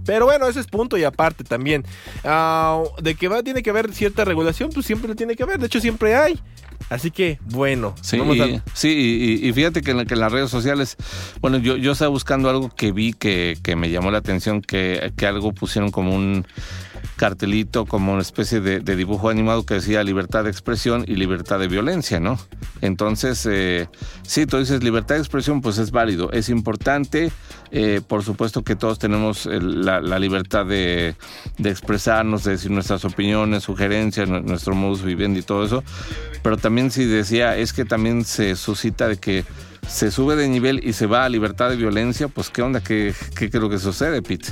Pero bueno, ese es punto y aparte también. Ah, de que va, tiene que haber cierta regulación, pues siempre tiene que haber. De hecho, siempre hay. Así que, bueno. Sí, vamos a- y, sí y, y fíjate que en, la- que en las redes sociales, bueno, yo, yo estaba buscando algo que vi que, que me llamó la atención, que, que algo pusieron como un cartelito, como una especie de, de dibujo animado que decía libertad de expresión y libertad de violencia, ¿no? Entonces, eh, sí, tú dices libertad de expresión, pues es válido, es importante, eh, por supuesto que todos tenemos la, la libertad de, de expresarnos, de decir nuestras opiniones, sugerencias, nu- nuestro modus vivendi y todo eso, pero también si decía, es que también se suscita de que se sube de nivel y se va a libertad de violencia, pues qué onda, qué, qué creo que sucede, Pete.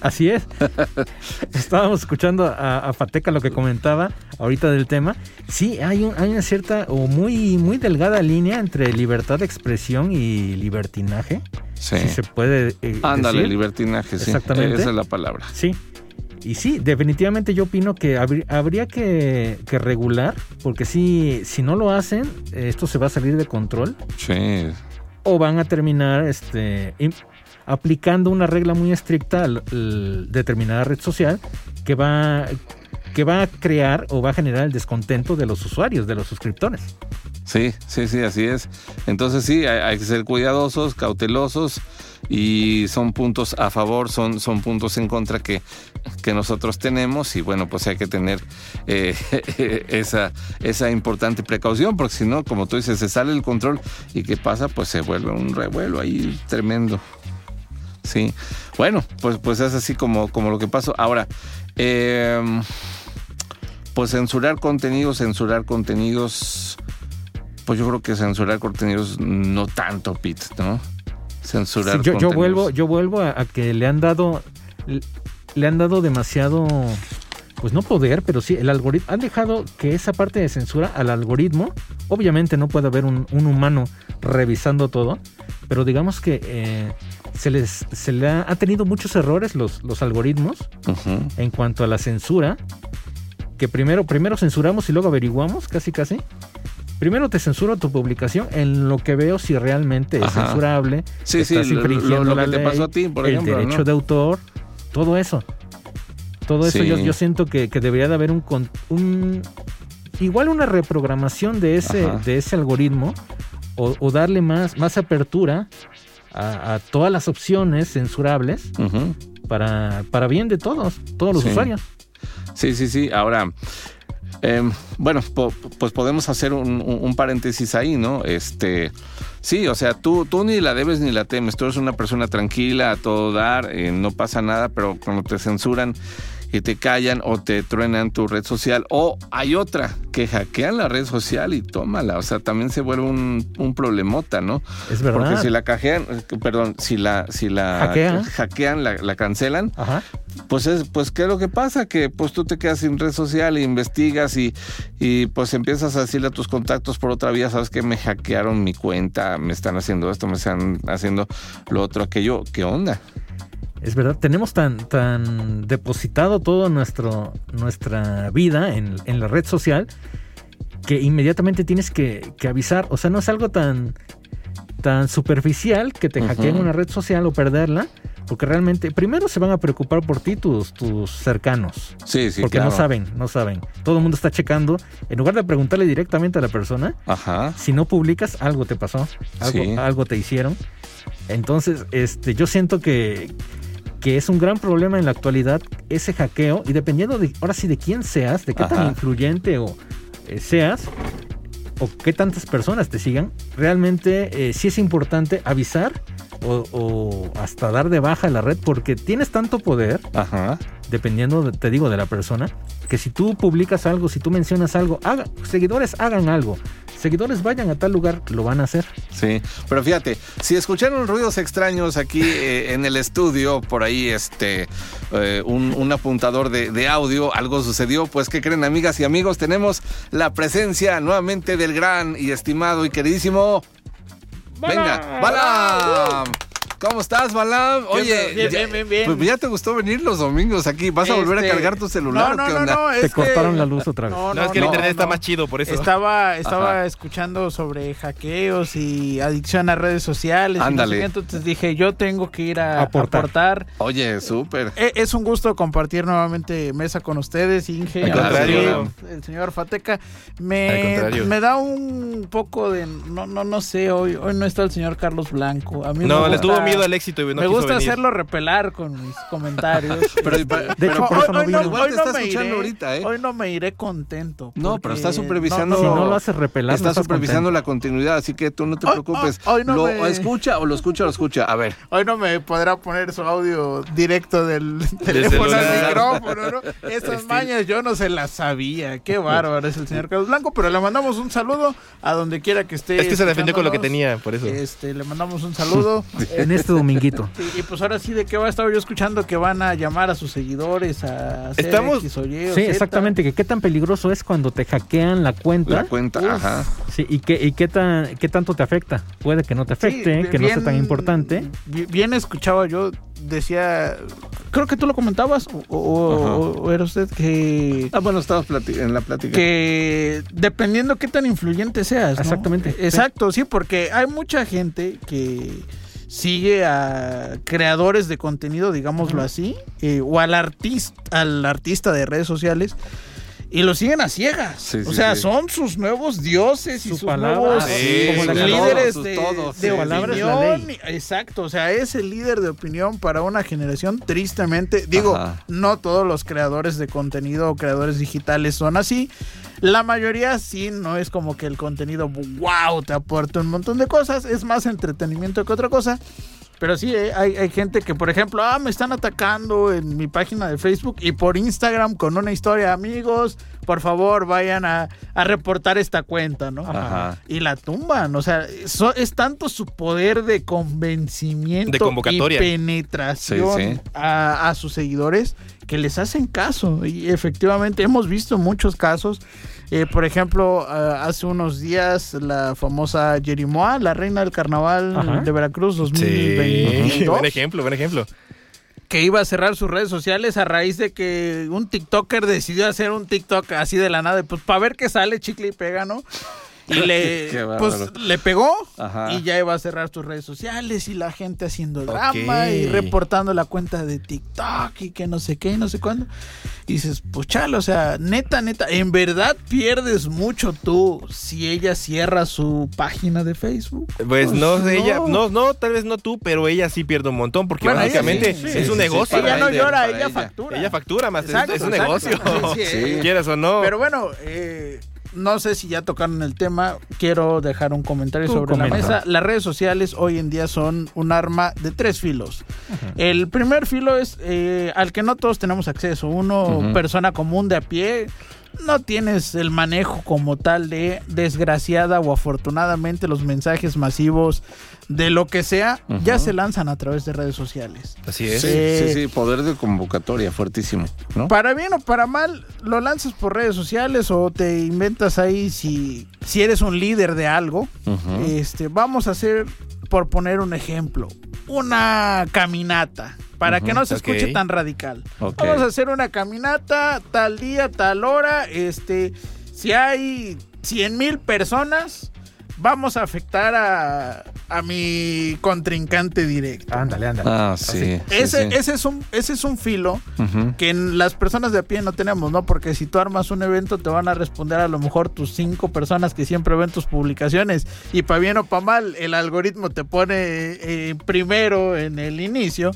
Así es. Estábamos escuchando a, a Pateca lo que comentaba ahorita del tema. Sí, hay, un- hay una cierta o muy, muy delgada línea entre libertad de expresión y libertinaje. Sí. Si se puede eh, Ándale, decir. libertinaje, sí. Exactamente. Esa es la palabra. Sí. Y sí, definitivamente yo opino que habrí- habría que, que regular, porque si, si no lo hacen, esto se va a salir de control Sí. o van a terminar este, aplicando una regla muy estricta a determinada red social que va, que va a crear o va a generar el descontento de los usuarios, de los suscriptores. Sí, sí, sí, así es. Entonces sí, hay, que ser cuidadosos, cautelosos y son puntos a favor, son, son puntos en contra que, que nosotros tenemos y bueno, pues hay que tener eh, esa, esa importante precaución porque si no, como tú dices, se sale el control y ¿qué pasa? Pues se vuelve un revuelo ahí tremendo. Sí, bueno, pues, pues es así como, como lo que pasó. Ahora, eh, pues censurar contenidos, censurar contenidos, pues yo creo que censurar contenidos no tanto, Pete, ¿no? Censurar Sí, yo, yo contenidos. vuelvo, yo vuelvo a, a que le han dado, le han dado demasiado, pues no poder, pero sí el algoritmo. Han dejado que esa parte de censura al algoritmo, obviamente no puede haber un, un humano revisando todo, pero digamos que eh, se les, se le ha, ha tenido muchos errores los, los algoritmos en cuanto a la censura, que primero, primero censuramos y luego averiguamos, casi casi. Primero te censuro tu publicación en lo que veo si realmente es Ajá. censurable. Sí, sí, estás infringiendo lo- que te ley, pasó a ti, por el ejemplo, derecho ¿no? de autor, todo eso. Todo eso Sí. yo, yo siento que, que debería de haber un, con- un igual una reprogramación de ese, Ajá. de ese algoritmo o, o darle más, más apertura a, a todas las opciones censurables para, para bien de todos, todos los Sí. usuarios. Sí, sí, sí. Ahora, em, bueno, po- pues podemos hacer un, un- un paréntesis ahí, ¿no? Este, sí, o sea, tú, tú ni la debes ni la temes. Tú eres una persona tranquila, a todo dar, eh, no pasa nada, pero cuando te censuran y te callan o te truenan tu red social, o hay otra que hackean la red social y tómala. O sea, también se vuelve un, un problemota, ¿no? Es verdad. Porque si la cajean, eh, perdón, si la, si la Hackean. hackean, la, la cancelan, Ajá. pues es, pues qué es lo que pasa, que pues tú te quedas sin red social e investigas y, y pues empiezas a decirle a tus contactos por otra vía, sabes que me hackearon mi cuenta, me están haciendo esto, me están haciendo lo otro, aquello, ¿qué onda? Es verdad, tenemos tan, tan depositado nuestro, nuestra vida en, en la red social que inmediatamente tienes que, que avisar. O sea, no es algo tan, tan superficial que te hackeen una red social o perderla, porque realmente primero se van a preocupar por ti tus, tus cercanos. Sí, sí, porque claro. no saben, no saben. Todo el mundo está checando. En lugar de preguntarle directamente a la persona, Ajá. si no publicas, algo te pasó, algo, Sí. algo te hicieron. Entonces, este, yo siento que, que es un gran problema en la actualidad ese hackeo y dependiendo de, ahora sí, de quién seas, de qué tan influyente o eh, seas o qué tantas personas te sigan, realmente eh, sí es importante avisar o, o hasta dar de baja la red porque tienes tanto poder Ajá. Dependiendo, de- te digo, de la persona, que si tú publicas algo, si tú mencionas algo, haga, seguidores hagan algo. Seguidores vayan a tal lugar, lo van a hacer. Sí, pero fíjate, si escucharon ruidos extraños aquí eh, en el estudio, por ahí este eh, un, un apuntador de, de audio, algo sucedió, pues ¿qué creen amigas y amigos? Tenemos la presencia nuevamente del gran y estimado y queridísimo... Venga, ¡Bala! ¿Cómo estás, Balam? Oye, Bien, ya, bien, bien, bien. Pues ya te gustó venir los domingos aquí. ¿Vas a volver a Este, cargar tu celular no, o qué no, onda? No, no, Te cortaron la luz otra vez. No, No, es que el no, internet está no. más chido por eso. Estaba, estaba Ajá. escuchando sobre hackeos y adicción a redes sociales. y no sé Ándale. qué, entonces dije, yo tengo que ir a Aportar. aportar. Oye, súper. E- Es un gusto compartir nuevamente mesa con ustedes, Inge, Al contrario. El señor Fateca. Al Me, contrario. me da un poco de... No, no, no sé, hoy, hoy no está el señor Carlos Blanco. A mí No, le gusta- tuvo miedo al éxito y no me gusta venir. hacerlo repelar con mis comentarios. Pero, Este, pero- De hecho, por eso no hoy, no está me escuchando iré, ahorita, ¿eh? Hoy no me iré contento. No, pero está supervisando- Si no lo haces repelar, Está supervisando contento. la continuidad, así que tú no te preocupes. hoy- hoy no ¿Lo me- escucha o lo escucha o lo escucha? A ver. Hoy no me podrá poner su audio directo del teléfono al micrófono, ¿no? Esas mañas yo no se las sabía. Qué bárbaro es el señor Carlos Blanco, pero le mandamos un saludo a donde quiera que esté. Es que se defendió con lo que tenía, por eso. Este, le mandamos un saludo. En este dominguito. Sí, y pues ahora sí, ¿de qué va? Estaba yo escuchando que van a llamar a sus seguidores a hacer Estamos- X o Y o Sí, Z. exactamente. Que qué tan peligroso es cuando te hackean la cuenta. La cuenta, Uf. ajá. Sí, y qué, y qué tan, qué tanto te afecta. Puede que no te Sí, afecte, que no sea tan importante. bi- Bien escuchaba yo, decía, creo que tú lo comentabas, o, o- o era usted que, Ah, bueno, estabas en la plática. que dependiendo qué tan influyente seas. ¿no? Exactamente, sí. Exacto, sí, porque hay mucha gente que sigue a creadores de contenido, digámoslo así, eh, o al artista, al artista de redes sociales. Y lo siguen a ciegas. Sí, sí, o sea, sí. son sus nuevos dioses y Su sus palabra, nuevos como líderes todo, de, opinión. Exacto, o sea, es el líder de opinión para una generación, tristemente. Digo, Ajá. no todos los creadores de contenido o creadores digitales son así. La mayoría sí, no es como que el contenido, wow, te aporta un montón de cosas. Es más entretenimiento que otra cosa. Pero sí, eh, hay, hay gente que, por ejemplo, ah, me están atacando en mi página de Facebook y por Instagram con una historia, amigos, por favor, vayan a, a reportar esta cuenta, ¿no? Ajá. Y la tumban, o sea, so- es tanto su poder de convencimiento De convocatoria. y penetración Sí, sí. A, a sus seguidores que les hacen caso. Y efectivamente hemos visto muchos casos. Eh, por ejemplo, ah, hace unos días la famosa Jerimoa, la reina del carnaval Ajá. de Veracruz Sí, 2022, buen ejemplo, buen ejemplo. que iba a cerrar sus redes sociales a raíz de que un TikToker decidió hacer un TikTok así de la nada, pues para ver qué sale chicle y pega, ¿no? Y le, pues, le pegó Ajá. y ya iba a cerrar sus redes sociales y la gente haciendo drama y reportando la cuenta de TikTok y que no sé qué, no sé cuándo. Y dices, pues chale, o sea, neta, neta, en verdad pierdes mucho tú si ella cierra su página de Facebook. Pues no, no. ella, no, no, tal vez no tú, pero ella sí pierde un montón porque Bueno, básicamente sí, sí, es sí, un negocio. ella no llora, ella, ella. factura. Ella factura más, es- Exacto, es, un exacto. negocio. Quieras o no. Pero bueno, eh, no sé si ya tocaron el tema. Quiero dejar un comentario Tú sobre comenta. la mesa. Las redes sociales hoy en día son un arma de tres filos. El primer filo es eh, al que no todos tenemos acceso. Uno, persona común de a pie. No tienes el manejo como tal de desgraciada o afortunadamente los mensajes masivos de lo que sea ya se lanzan a través de redes sociales. Así es. Sí, Eh, sí, sí, poder de convocatoria fuertísimo, ¿no? Para bien o para mal, lo lanzas por redes sociales o te inventas ahí si, si eres un líder de algo. Este, vamos a hacer, por poner un ejemplo, una caminata. Para que no se escuche tan radical. Vamos a hacer una caminata tal día, tal hora. Este, si hay 100 mil personas, vamos a afectar a, a mi contrincante directo. Ándale, ándale. Ah, sí. sí, ese, sí. Ese, es un, ese es un filo que en las personas de a pie no tenemos, ¿no? Porque si tú armas un evento te van a responder a lo mejor tus cinco personas que siempre ven tus publicaciones y para bien o para mal el algoritmo te pone eh, primero en el inicio.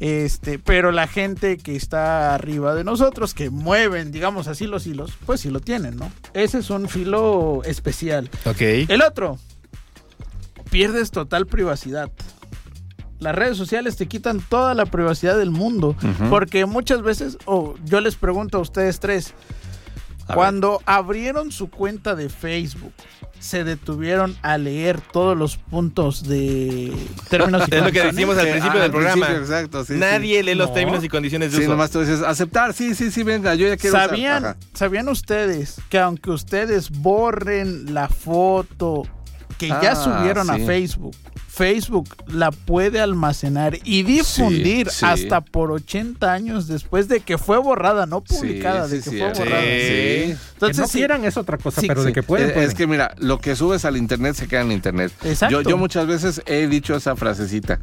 Este, pero la gente que está arriba de nosotros, que mueven, digamos así, los hilos, pues sí lo tienen, ¿no? Ese es un filo especial. Ok. El otro, pierdes total privacidad. Las redes sociales te quitan toda la privacidad del mundo. Porque muchas veces, o yo les pregunto a ustedes tres, A cuando abrieron su cuenta de Facebook, se detuvieron a leer todos los puntos de términos y Es lo que condiciones? decimos al principio ah, del programa. principio, exacto, sí, Nadie lee los No. términos y condiciones de Sí, uso. nomás tú dices, aceptar, sí, sí, sí, venga, yo ya quiero usar". ¿Sabían. ¿Sabían ustedes que aunque ustedes borren la foto que ya Ah, subieron a. Facebook, Facebook la puede almacenar y difundir sí. hasta por 80 años después de que fue borrada, no publicada, Sí, de que sí, fue borrada. Sí. Entonces, que no quieran es otra cosa, Sí, pero de que pueden, pueden. Es que mira, lo que subes al internet se queda en internet. Exacto. Yo, yo muchas veces he dicho esa frasecita.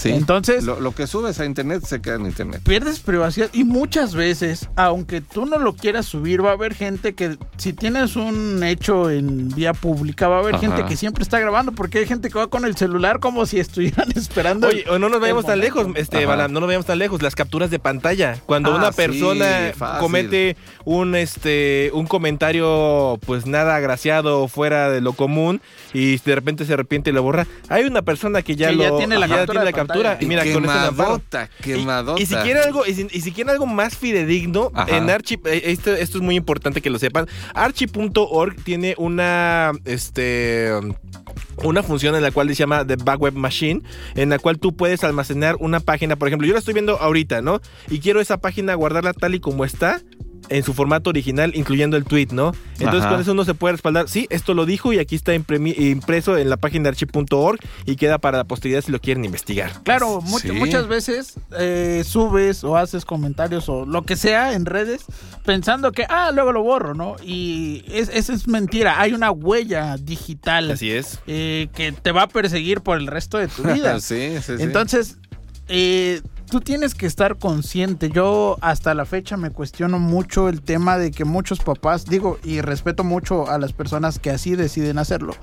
Sí. Entonces- lo, lo que subes a internet se queda en internet. pierdes privacidad y muchas veces, aunque tú no lo quieras subir, va a haber gente que si tienes un hecho en vía pública, va a haber Ajá. gente que siempre está grabando porque hay gente que va con el celular como si estuvieran esperando. Oye, o no nos vayamos el tan lejos, este. Balam, no nos vayamos tan lejos. Las capturas de pantalla. Cuando Ah, una persona comete un, este, un comentario, pues nada agraciado o fuera de lo común y de repente se arrepiente y lo borra. Hay una persona que ya Que ya lo tiene la ya captura tiene la captura. Pantalla. Y mira, quemadota, Y- quemadota. Y, si quieren algo, y si, y si quieren algo más fidedigno, Ajá. en Archie, eh, esto, esto es muy importante que lo sepan. Archie.org tiene una este una función en la cual se llama The Back Web Machine, en la cual tú puedes almacenar una página, por ejemplo, yo la estoy viendo ahorita, ¿no? Y quiero esa página guardarla tal y como está en su formato original, incluyendo el tweet, ¿no? Entonces Ajá. con eso uno se puede respaldar. Sí, esto lo dijo y aquí está impreso en la página de archie.org y queda para la posteridad si lo quieren investigar. Claro, mu- Sí. muchas veces eh, subes o haces comentarios o lo que sea en redes pensando que, ah, luego lo borro, ¿no? Y es, eso es mentira. Hay una huella digital Así es. eh, que te va a perseguir por el resto de tu vida. sí, sí, sí. Entonces, eh, tú tienes que estar consciente. Yo hasta la fecha me cuestiono mucho el tema de que muchos papás, digo, y respeto mucho a las personas que así deciden hacerlo.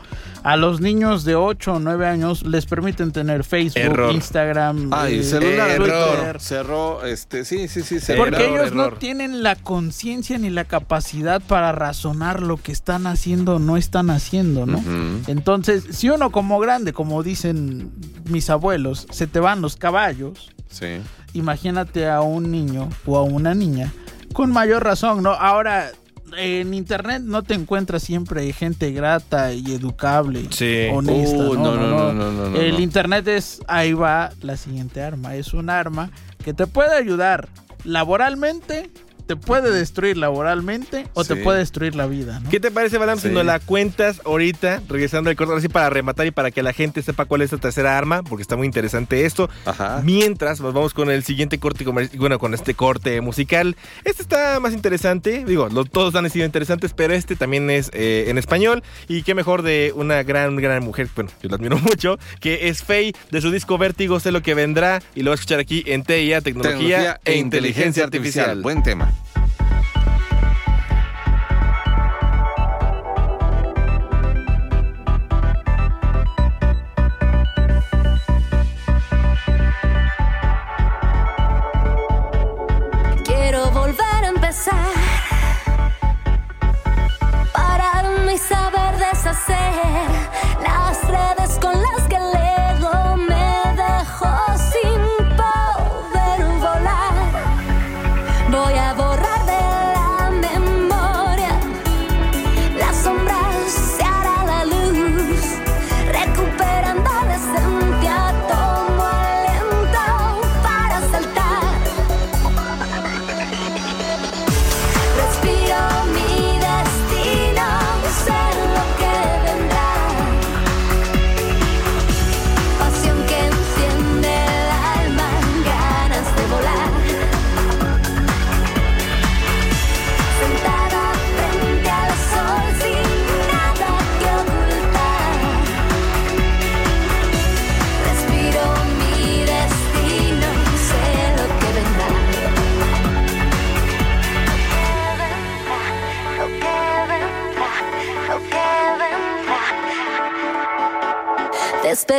A los niños de 8 o 9 años les permiten tener Facebook, Error. Instagram, Ah, y eh, celular, error. Twitter, cerró, este, sí, sí, sí, cerró. Porque Error, ellos no tienen la conciencia ni la capacidad para razonar lo que están haciendo o no están haciendo, ¿no? Entonces, si uno como grande, como dicen mis abuelos, se te van los caballos, Sí. imagínate a un niño o a una niña con mayor razón, ¿no? Ahora, en internet no te encuentras siempre gente grata y educable, Sí. honesta. Uh, no, no, no, no, El internet es, ahí va la siguiente arma, es un arma que te puede ayudar laboralmente, te puede destruir laboralmente o te puede destruir la vida, ¿no? ¿Qué te parece, Balam, si nos la cuentas ahorita, regresando al corte, ahora sí para rematar y para que la gente sepa cuál es la tercera arma, porque está muy interesante esto. Ajá. Mientras nos vamos con el siguiente corte, bueno, con este corte musical. Este está más interesante, digo, los, todos han sido interesantes, pero este también es eh, en español. Y qué mejor de una gran, gran mujer, bueno, yo la admiro mucho, que es Faye, de su disco Vértigo, sé lo que vendrá, y lo vas a escuchar aquí en TIA, Tecnología, Tecnología e Inteligencia Artificial. Buen tema.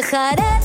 dejaré.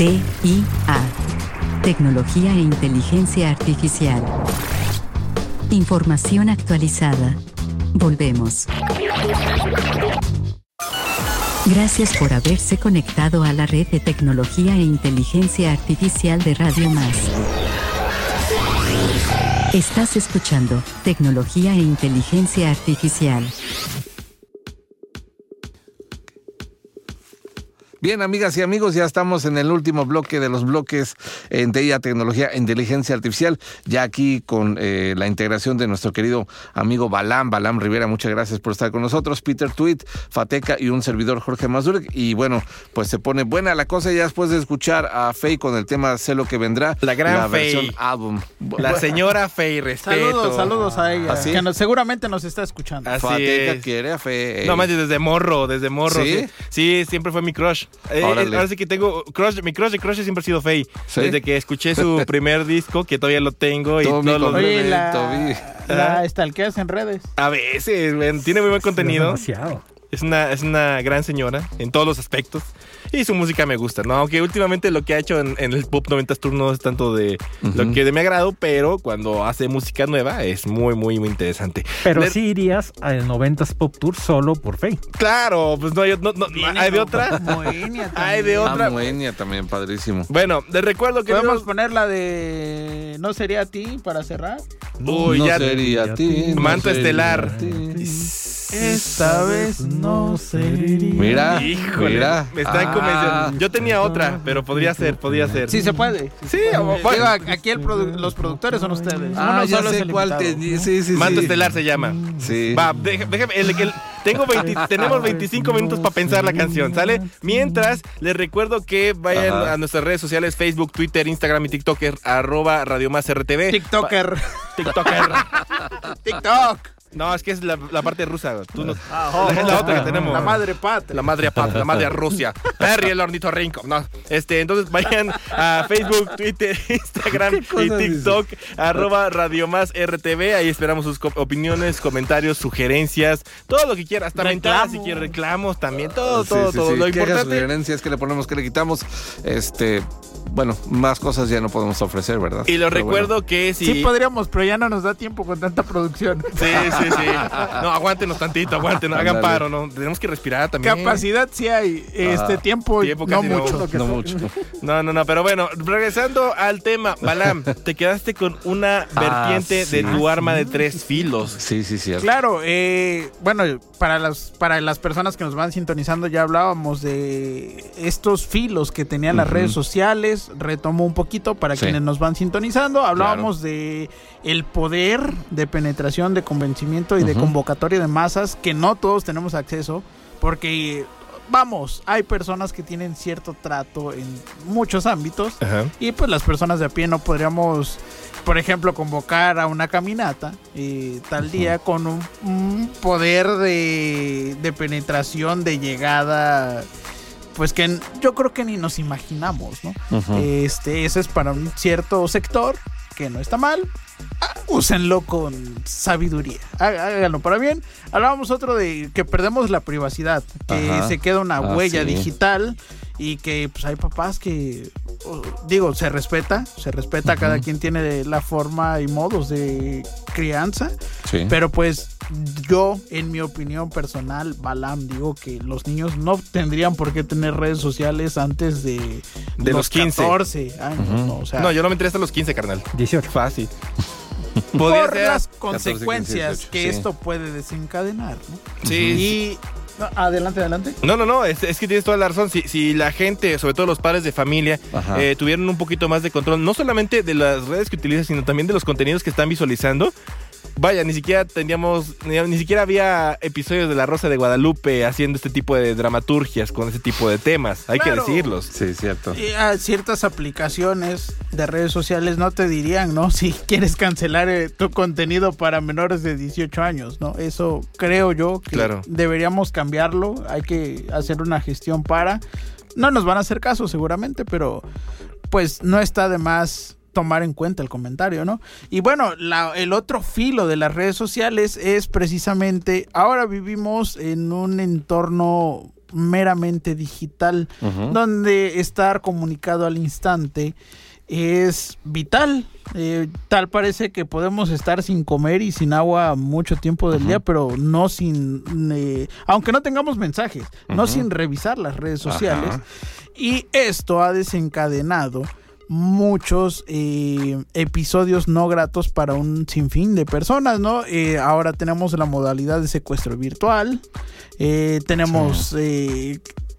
TIA. Tecnología e inteligencia artificial. Información actualizada. Volvemos. Gracias por haberse conectado a la red de tecnología e inteligencia artificial de Radio Más. Estás escuchando Tecnología e Inteligencia Artificial. Bien, amigas y amigos, ya estamos en el último bloque de los bloques en TIA, tecnología e inteligencia artificial. Ya aquí con eh, la integración de nuestro querido amigo Balam, Balam Rivera, muchas gracias por estar con nosotros. Peter Tweet, Fateca y un servidor Jorge Mazurek. Y bueno, pues se pone buena la cosa ya después de escuchar a Faye con el tema Sé lo que vendrá. La gran versión Faye. álbum. La señora Fey, respeto. Saludos, saludos a ella, que nos- seguramente nos está escuchando. Así Fateca es. quiere a Faye. No manches, desde morro, desde morro. ¿Sí? Sí, Sí, siempre fue mi crush. Eh, Órale. eh, ahora sí que tengo crush, mi crush de crush siempre ha sido Faye. ¿Sí? Desde que escuché su primer disco, que todavía lo tengo y Tommy todos los- Oye, la, la stalkeas en redes. a veces, tiene muy buen contenido. Demasiado. Es una, es una gran señora en todos los aspectos. Y su música me gusta, ¿no? Aunque últimamente lo que ha hecho en, en el Pop 90 Tour no es tanto de lo que de mi agrado, pero cuando hace música nueva es muy, muy, muy interesante. Pero Le- sí irías al 90s Pop Tour solo por Faye. Claro, pues no hay, no- no- ¿hay de otra. Moenia Hay de también. otra. Ah, Moenia también, padrísimo. Bueno, les recuerdo que Podemos poner la de No sería a ti para cerrar. Uy, no ya- sería a ti. no Manto sería estelar. a ti. Esta vez no sería. Mira, Híjole, mira. me están Ah. convenciendo. Yo tenía otra, pero podría ser, podría ser. Sí se puede. Sí, Digo, aquí el produ- los productores son ustedes. Ah, Uno ya solo es sé el cuál te invitado. Sí, sí, Manto sí. estelar se llama. Sí. Va, déjame, el- el- tengo 20 tenemos 25 minutos para pensar la canción, ¿sale? Mientras, les recuerdo que vayan Ajá. a nuestras redes sociales, Facebook, Twitter, Instagram y TikToker, arroba Radio Más RTV. TikToker. TikToker. TikTok. No, es que es la, la parte rusa. Tú no- Ah, es la otra que tenemos. La madre patria. La madre patria, la madre Rusia. Perry el ornitorrinco. No, este, entonces vayan a Facebook, Twitter, Instagram y TikTok, arroba Radio Más RTV. Ahí esperamos sus opiniones, comentarios, sugerencias, todo lo que quieras. Hasta mentadas si quieres, reclamos también, todo, Sí, todo, sí, todo. sí. Lo importante. sugerencias que le ponemos, que le quitamos. Este, bueno, más cosas ya no podemos ofrecer, ¿verdad? Y lo Pero recuerdo que si. Sí podríamos, pero ya no nos da tiempo con tanta producción. Sí, sí, sí. No, aguántenos tantito, aguántenos, hagan Ándale. paro, ¿no? Tenemos que respirar también. Capacidad sí hay. Este Ajá. tiempo, Tiempo no mucho. no mucho. No, no, no, pero bueno, regresando al tema, Balam, te quedaste con una vertiente Ah, sí. de tu arma de tres filos. Sí, sí, sí. Claro, eh, bueno, para las, para las personas que nos van sintonizando ya hablábamos de estos filos que tenían las redes sociales, retomo un poquito para Sí. quienes nos van sintonizando, hablábamos de el poder de penetración, de convencimiento y de convocatoria de masas que no todos tenemos acceso porque vamos, hay personas que tienen cierto trato en muchos ámbitos Ajá. y pues las personas de a pie no podríamos, por ejemplo, convocar a una caminata eh, tal día con un, un poder de, de penetración, de llegada, pues que yo creo que ni nos imaginamos, ¿no? Este, ese es para un cierto sector que no está mal. Ah, Úsenlo con sabiduría. Há- Háganlo para bien. Hablábamos otro de que perdemos la privacidad, que Ajá. se queda una Ah, huella sí. digital y que pues hay papás que digo, se respeta, se respeta, cada quien tiene la forma y modos de crianza, Sí. pero pues yo, en mi opinión personal, Balam, digo que los niños no tendrían por qué tener redes sociales antes de, De los 15. 14 años, ¿no? O sea, No, yo no me enteré hasta los 15, carnal. 18. Fácil. por las 14, consecuencias 15, 18, que sí. esto puede desencadenar, ¿no? Sí. Y no, adelante, adelante. No, no, no, es, es que tienes toda la razón. Si, si la gente, sobre todo los padres de familia, eh, tuvieran un poquito más de control, no solamente de las redes que utilizan, sino también de los contenidos que están visualizando. Vaya, ni siquiera tendríamos, ni, ni siquiera había episodios de La Rosa de Guadalupe haciendo este tipo de dramaturgias con ese tipo de temas. Hay Claro. que decirlos. Sí, cierto. Y a ciertas aplicaciones de redes sociales no te dirían, ¿no? Si quieres cancelar eh, tu contenido para menores de 18 años, ¿no? Eso creo yo que Claro. deberíamos cambiarlo. Hay que hacer una gestión para. No nos van a hacer caso seguramente, pero pues no está de más tomar en cuenta el comentario, ¿no? Y bueno, la- el otro filo de las redes sociales es precisamente, ahora vivimos en un entorno meramente digital, donde estar comunicado al instante es vital. Eh, tal parece que podemos estar sin comer y sin agua mucho tiempo del día, pero no sin, eh, aunque no tengamos mensajes, no sin revisar las redes sociales. Y esto ha desencadenado muchos eh, episodios no gratos para un sinfín de personas, ¿no? Eh, ahora tenemos la modalidad de secuestro virtual, eh, tenemos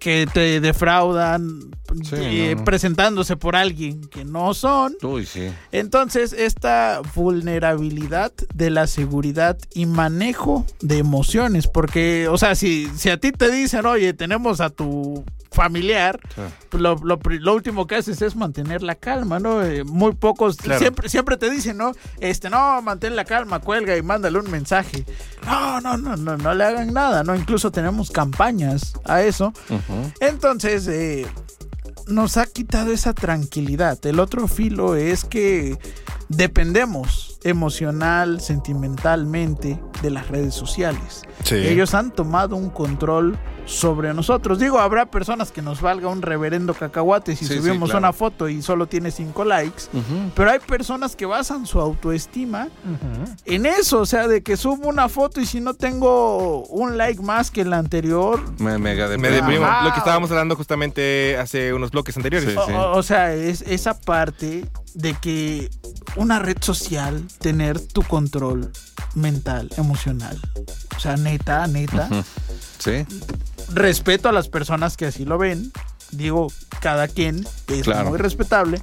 que te defraudan Sí, eh, no, no. presentándose por alguien que no son. Uy, sí. Entonces, esta vulnerabilidad de la seguridad y manejo de emociones, porque, o sea, si, si a ti te dicen, oye, tenemos a tu familiar, Sí. pues lo, lo último que haces es mantener la calma, ¿no? Eh, muy pocos, Claro. siempre, siempre te dicen, ¿no? Este, no, mantén la calma, cuelga y mándale un mensaje. No, no, no, no, no le hagan nada, ¿no? Incluso tenemos campañas a eso. Ujú. Entonces, eh, nos ha quitado esa tranquilidad. El otro filo es que dependemos emocional, sentimentalmente de las redes sociales. Sí. Ellos han tomado un control sobre nosotros. Digo, habrá personas que nos valga un reverendo cacahuate si Sí, sí, subimos claro. una foto y solo tiene cinco likes. Pero hay personas que basan su autoestima en eso, o sea, de que subo una foto y si no tengo un like más que la anterior, Me, mega Me deprimo. Lo que estábamos hablando justamente hace unos bloques anteriores. Sí. O, o- o sea, es esa parte de que una red social, tener tu control mental, emocional. O sea, neta, neta. Sí. Respeto a las personas que así lo ven. Digo, cada quien es Claro. muy respetable.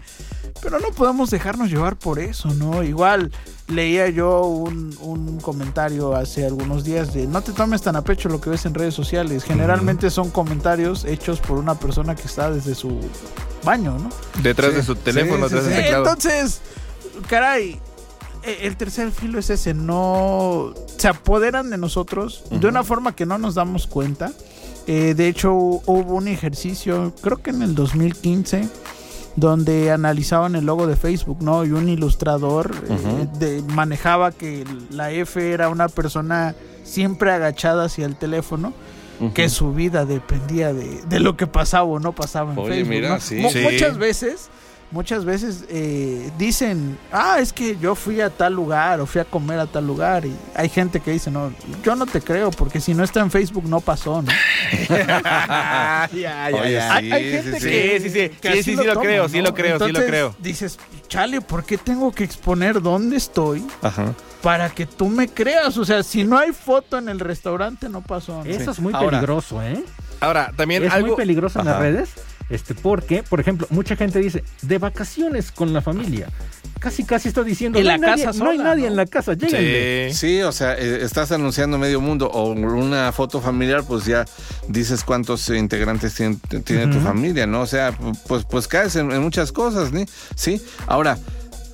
Pero no podemos dejarnos llevar por eso, ¿no? Igual leía yo un, un comentario hace algunos días de no te tomes tan a pecho lo que ves en redes sociales. Generalmente son comentarios hechos por una persona que está desde su baño, ¿no? Detrás Sí, de su teléfono, sí, detrás sí, teclado. Entonces, caray, e- el tercer filo es ese, no se apoderan de nosotros de una forma que no nos damos cuenta. Eh, de hecho, hu- hubo un ejercicio, creo que en el 2015, donde analizaban el logo de Facebook, ¿no? Y un ilustrador eh, de- manejaba que la F era una persona siempre agachada hacia el teléfono. Que su vida dependía de, de lo que pasaba o no pasaba en Oye, Facebook. mira, ¿no? sí. Mu- Sí. Muchas veces muchas veces eh, dicen, ah, es que yo fui a tal lugar o fui a comer a tal lugar y hay gente que dice, no, yo no te creo porque si no está en Facebook no pasó, ¿no? ya, ya, Oye, ya. Hay, hay sí, gente sí, que... sí. Sí, sí, sí. que Sí, sí, sí lo toma, creo, sí ¿no? lo creo, sí lo Entonces, creo. Dices, chale, ¿por qué tengo que exponer dónde estoy Ajá. para que tú me creas? O sea, si no hay foto en el restaurante no pasó. ¿no? Eso es muy Ahora, peligroso, ¿eh? Ahora, también Es algo. muy peligroso en las redes. Este, porque, por ejemplo, mucha gente dice, de vacaciones con la familia. Casi, casi está diciendo, En no la hay nadie, casa no hay nadie ¿no? en la casa, lléguenle. Sí. Sí, o sea, eh, estás anunciando medio mundo o una foto familiar, pues ya dices cuántos integrantes tiene, tiene tu familia, ¿no? O sea, pu- pues, pues caes en, en muchas cosas, ¿sí? Sí. Ahora,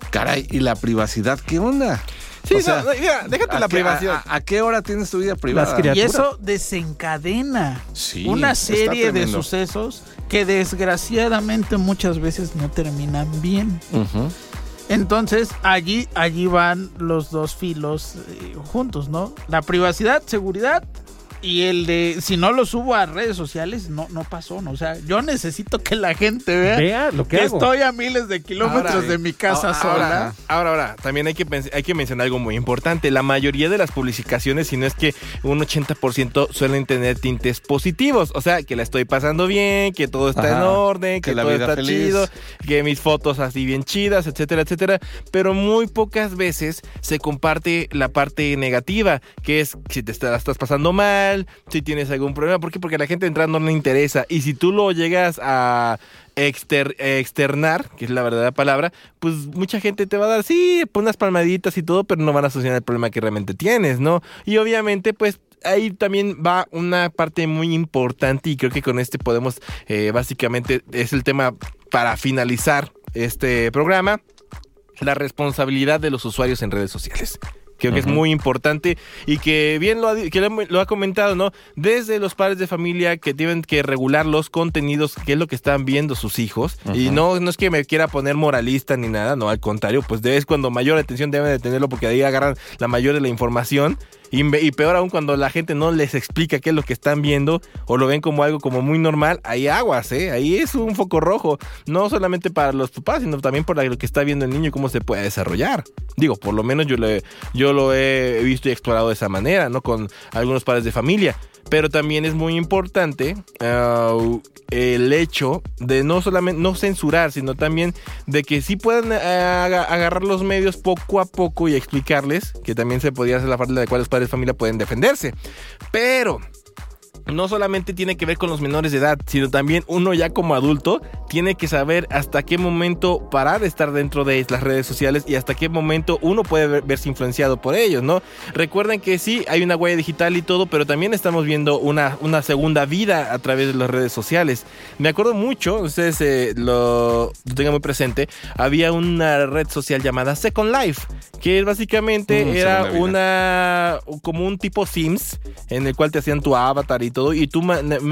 caray, ¿y la privacidad qué onda? Sí, O sea, no, mira, déjate ¿a la qué- privacidad. A, a qué hora tienes tu vida privada? Y eso desencadena Sí, una serie de sucesos que desgraciadamente muchas veces no terminan bien. Entonces allí, allí van los dos filos eh, juntos, ¿no? La privacidad, seguridad y el de si no lo subo a redes sociales, no, no pasó, ¿no? O sea, yo necesito que la gente vea, Vea lo que que hago. estoy a miles de kilómetros Ahora, de mi casa ahora, sola. Ahora, ahora, también hay que, hay que mencionar algo muy importante. La mayoría de las publicaciones, si no es que un 80% suelen tener tintes positivos. O sea, que la estoy pasando bien, que todo está Ajá, en orden, que, que la todo vida está feliz. chido, que mis fotos así bien chidas, etcétera, etcétera. Pero muy pocas veces se comparte la parte negativa, que es si te estás pasando mal, si tienes algún problema. ¿Por qué? Porque a la gente entrando no le interesa. Y si tú lo llegas a exter- externar, que es la verdadera palabra, pues mucha gente te va a dar, sí, pon unas palmaditas y todo, pero no van a solucionar el problema que realmente tienes, ¿no? Y obviamente, pues ahí también va una parte muy importante y creo que con este podemos, eh, básicamente, es el tema para finalizar este programa, la responsabilidad de los usuarios en redes sociales. Creo que es muy importante y que bien lo ha, que lo, ha comentado, ¿no? Desde los padres de familia que tienen que regular los contenidos, que es lo que están viendo sus hijos. Y no, no es que me quiera poner moralista ni nada, no, al contrario, pues es cuando mayor atención deben de tenerlo porque ahí agarran la mayor de la información. Y, y peor aún cuando la gente no les explica qué es lo que están viendo o lo ven como algo como muy normal, hay aguas, ¿eh? Ahí es un foco rojo, no solamente para los papás, sino también por lo que está viendo el niño y cómo se puede desarrollar. Digo, por lo menos yo, le, yo lo he visto y explorado de esa manera, ¿no? Con algunos padres de familia. Pero también es muy importante ah, el hecho de no solamente no censurar, sino también de que sí puedan aga- agarrar los medios poco a poco y explicarles que también se podría hacer la parte de cuáles padres de familia pueden defenderse. Pero no solamente tiene que ver con los menores de edad, sino también uno ya como adulto tiene que saber hasta qué momento parar de estar dentro de las redes sociales y hasta qué momento uno puede ver- verse influenciado por ellos, ¿no? Recuerden que sí, hay una huella digital y todo, pero también estamos viendo una, una segunda vida a través de las redes sociales. Me acuerdo mucho, ustedes eh, lo, lo tengan muy presente, había una red social llamada Second Life, que básicamente Mm, era una como un tipo Sims en el cual te hacían tu avatar y todo y tú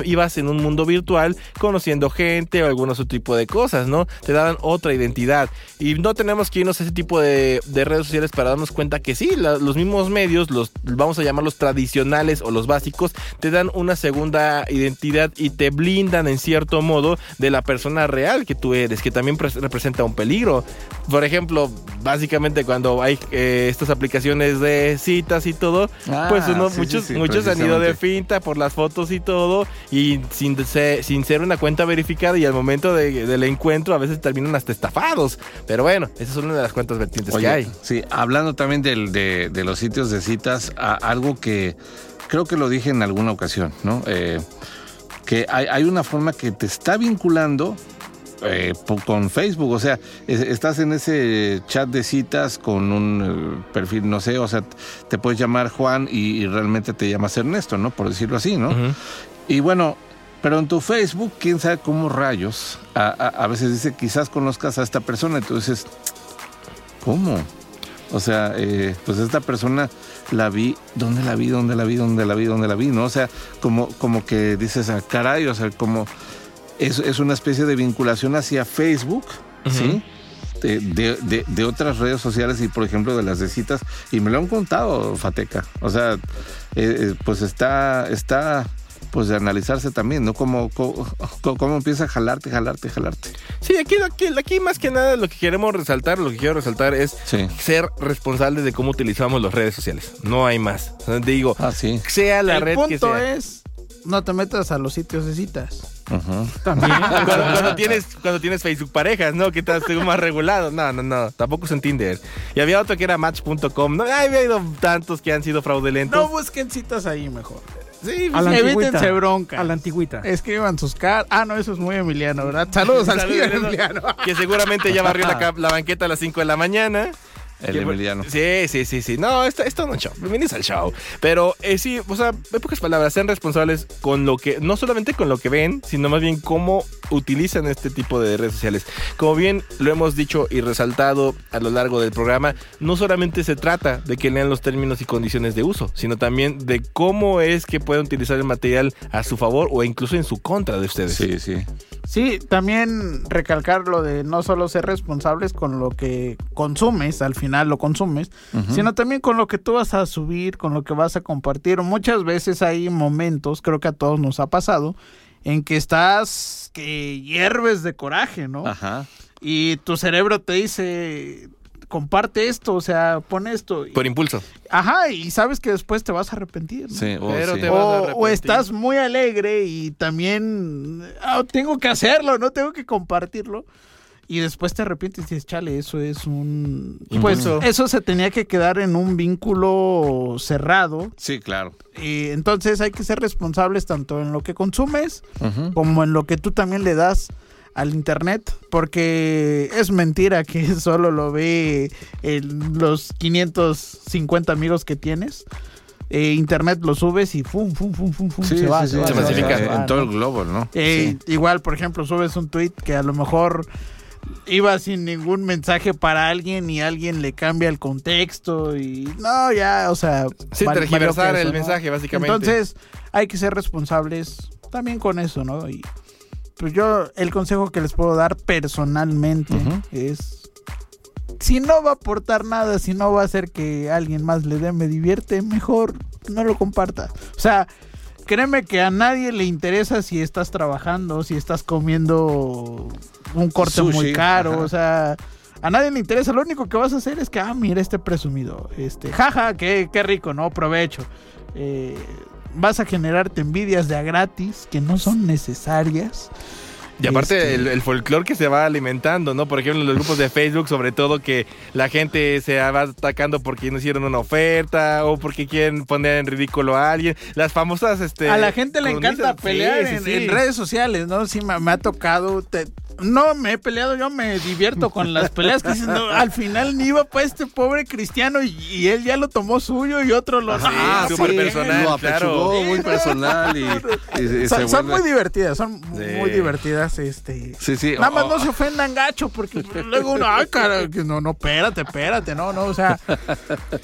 ibas en un mundo virtual conociendo gente o algún otro tipo de cosas, ¿no? Te daban otra identidad y no tenemos que irnos a ese tipo de, de redes sociales para darnos cuenta que sí, la- los mismos medios, los vamos a llamarlos tradicionales o los básicos, te dan una segunda identidad y te blindan en cierto modo de la persona real que tú eres, que también pres- representa un peligro. Por ejemplo, básicamente cuando hay eh, estas aplicaciones de citas y todo, Ah, pues uno, sí, sí, muchos, sí, muchos han ido de finta por las fotos y todo, y sin, se- sin ser una cuenta verificada, y al momento de- del encuentro a veces terminan hasta estafados. Pero bueno, esa es una de las cuentas vertientes Oye, que hay. Sí, hablando también del- de, de los sitios de citas, a- algo que creo que lo dije en alguna ocasión, ¿no? Eh, que hay, hay una forma que te está vinculando eh, con Facebook, o sea, es- estás en ese chat de citas con un eh, perfil, no sé, o sea, te puedes llamar Juan y, y realmente te llamas Ernesto, ¿no? Por decirlo así, ¿no? Y bueno, pero en tu Facebook, quién sabe cómo rayos, a, a- a veces dice, quizás conozcas a esta persona, y tú dices, ¿cómo? O sea, eh, pues esta persona la vi, ¿dónde la vi? ¿Dónde la vi? ¿Dónde la vi? ¿Dónde la vi? ¿No? O sea, como, como que dices, ah, caray, o sea, como es, es una especie de vinculación hacia Facebook, ¿sí? De, de- de- de otras redes sociales y, por ejemplo, de las de citas. Y me lo han contado, Fateca. O sea, eh, eh, pues está, está, pues de analizarse también, ¿no? Cómo, cómo, cómo empieza a jalarte, jalarte, jalarte. Sí, aquí, aquí, aquí más que nada lo que queremos resaltar, lo que quiero resaltar es Sí. ser responsables de cómo utilizamos las redes sociales. No hay más. Digo, Ah, sí. sea la el red que punto sea. es, no te metas a los sitios de citas. También. cuando, cuando tienes, cuando tienes Facebook parejas, ¿no? Que estás según más regulado. No, no, no. Tampoco es en Tinder. Y había otro que era Match.com. No, había habido tantos que han sido fraudulentos. No busquen citas ahí mejor. sí, A la Evítense bronca. A la antigüita. Escriban sus caras. Ah, no, eso es muy Emiliano, ¿verdad? Saludos al Saludos, Emiliano. Que seguramente ya barrió la, la banqueta a las 5 de la mañana. El Que- Emiliano. Sí, sí, sí, sí. No, esto, esto no es show. Bienvenidos al show. Pero eh, sí, o sea, en pocas palabras, sean responsables con lo que, no solamente con lo que ven, sino más bien cómo utilizan este tipo de redes sociales. Como bien lo hemos dicho y resaltado a lo largo del programa, no solamente se trata de que lean los términos y condiciones de uso, sino también de cómo es que pueden utilizar el material a su favor o incluso en su contra de ustedes. Sí, sí. Sí, también recalcar lo de no solo ser responsables con lo que consumes, al final lo consumes, sino también con lo que tú vas a subir, con lo que vas a compartir. Muchas veces hay momentos, creo que a todos nos ha pasado, en que estás que hierves de coraje, ¿no? Ajá. Y tu cerebro te dice, comparte esto, o sea, pon esto. Por impulso. Ajá, y sabes que después te vas a arrepentir. ¿no? Sí, oh, Pero sí. te vas a O, estás muy alegre y también ah, tengo que hacerlo, no tengo que compartirlo. Y después te arrepientes y dices, chale, eso es un... Pues eso se tenía que quedar en un vínculo cerrado. Sí, claro. Y entonces hay que ser responsables tanto en lo que consumes como en lo que tú también le das al internet, porque es mentira que solo lo ve el- los 550 amigos que tienes. Eh, internet lo subes y fum, fum, fum, fum, fum, Sí, se va, sí, se sí, va, se se va, masifica. se va, en todo el globo, ¿no? Eh. Igual, por ejemplo, subes un tweet que a lo mejor iba sin ningún mensaje para alguien y alguien le cambia el contexto y no, ya, o sea... Sí, tergiversar el mensaje, básicamente. Entonces, hay que ser responsables también con eso, ¿no? Y pues yo, el consejo que les puedo dar personalmente es si no va a aportar nada, si no va a hacer que alguien más le dé me divierte, mejor no lo comparta. O sea, créeme que a nadie le interesa si estás trabajando, si estás comiendo un corte muy caro, ajá. o sea, a nadie le interesa. Lo único que vas a hacer es que, ah, mira este presumido, este, jaja, qué, qué rico, ¿no? Provecho. Eh, vas a generarte envidias de a gratis que no son necesarias. Y aparte Este, el, el folclore que se va alimentando, ¿no? Por ejemplo, en los grupos de Facebook, sobre todo que la gente se va atacando porque no hicieron una oferta o porque quieren poner en ridículo a alguien. Las famosas, este... a la gente le encanta sí, pelear sí, en, sí. en redes sociales, ¿no? Sí, me, me ha tocado. te- no me he peleado, yo me divierto con las peleas que dicen, no, al final ni iba para este pobre cristiano y, y él ya lo tomó suyo y otro lo... Ah, súper ¿por qué? personal, Lo claro. apechugó, muy personal y, y- y Son, se son vuelve- muy divertidas, son Sí. muy divertidas, este... Sí, sí. Nada más no se ofendan gacho, porque luego uno, ay, cara, no, no, espérate, espérate, no, no, o sea,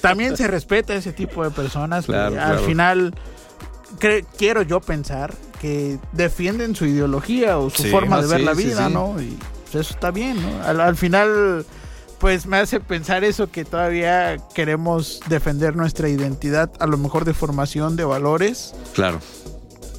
también se respeta ese tipo de personas. Claro, al final, quiero yo pensar que defienden su ideología o su Sí, forma de ver sí, la vida, sí. ¿no? Y pues, eso está bien, ¿no? Al, al final, pues me hace pensar eso, que todavía queremos defender nuestra identidad, a lo mejor de formación, de valores Claro.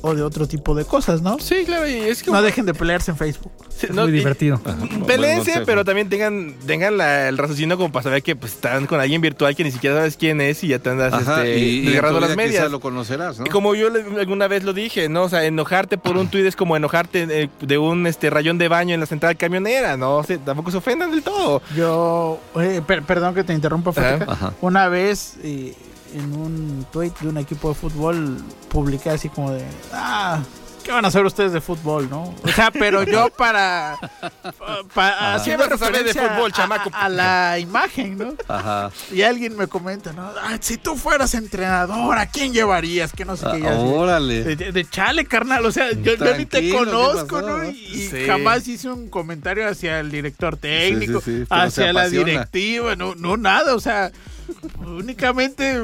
O de otro tipo de cosas, ¿no? Sí, claro, y es que... No dejen de pelearse en Facebook. Sí, Es no, muy y- divertido. Consejo. pero también tengan, tengan la- el raciocinio como para saber que pues, están con alguien virtual que ni siquiera sabes quién es y ya te andas Ajá, este, y, desgarrando las medias. lo conocerás, ¿no? Y como yo alguna vez lo dije, ¿no? O sea, enojarte por un tuit es como enojarte eh, de un este rayón de baño en la central camionera, ¿no? O sea, tampoco se ofendan del todo. Yo, eh, per- perdón que te interrumpa. Ajá. Una vez eh, en un tweet de un equipo de fútbol publiqué así como de, ah, ¿qué van a hacer ustedes de fútbol, no? O sea, pero yo para, para ¿Qué haciendo vas a saber de referencia fútbol, chamaco? A, a la imagen, ¿no? Ajá. Y alguien me comenta, ¿no? "Ah, si tú fueras entrenador, ¿a quién llevarías? Que no sé Ah, qué. y así. órale. De, de- de chale, carnal. O sea, yo, yo ni te Tranquilo, ¿qué conozco, pasó, ¿no? Y, y Sí. jamás hice un comentario hacia el director técnico, sí, hacia la directiva, no, no nada. O sea, únicamente,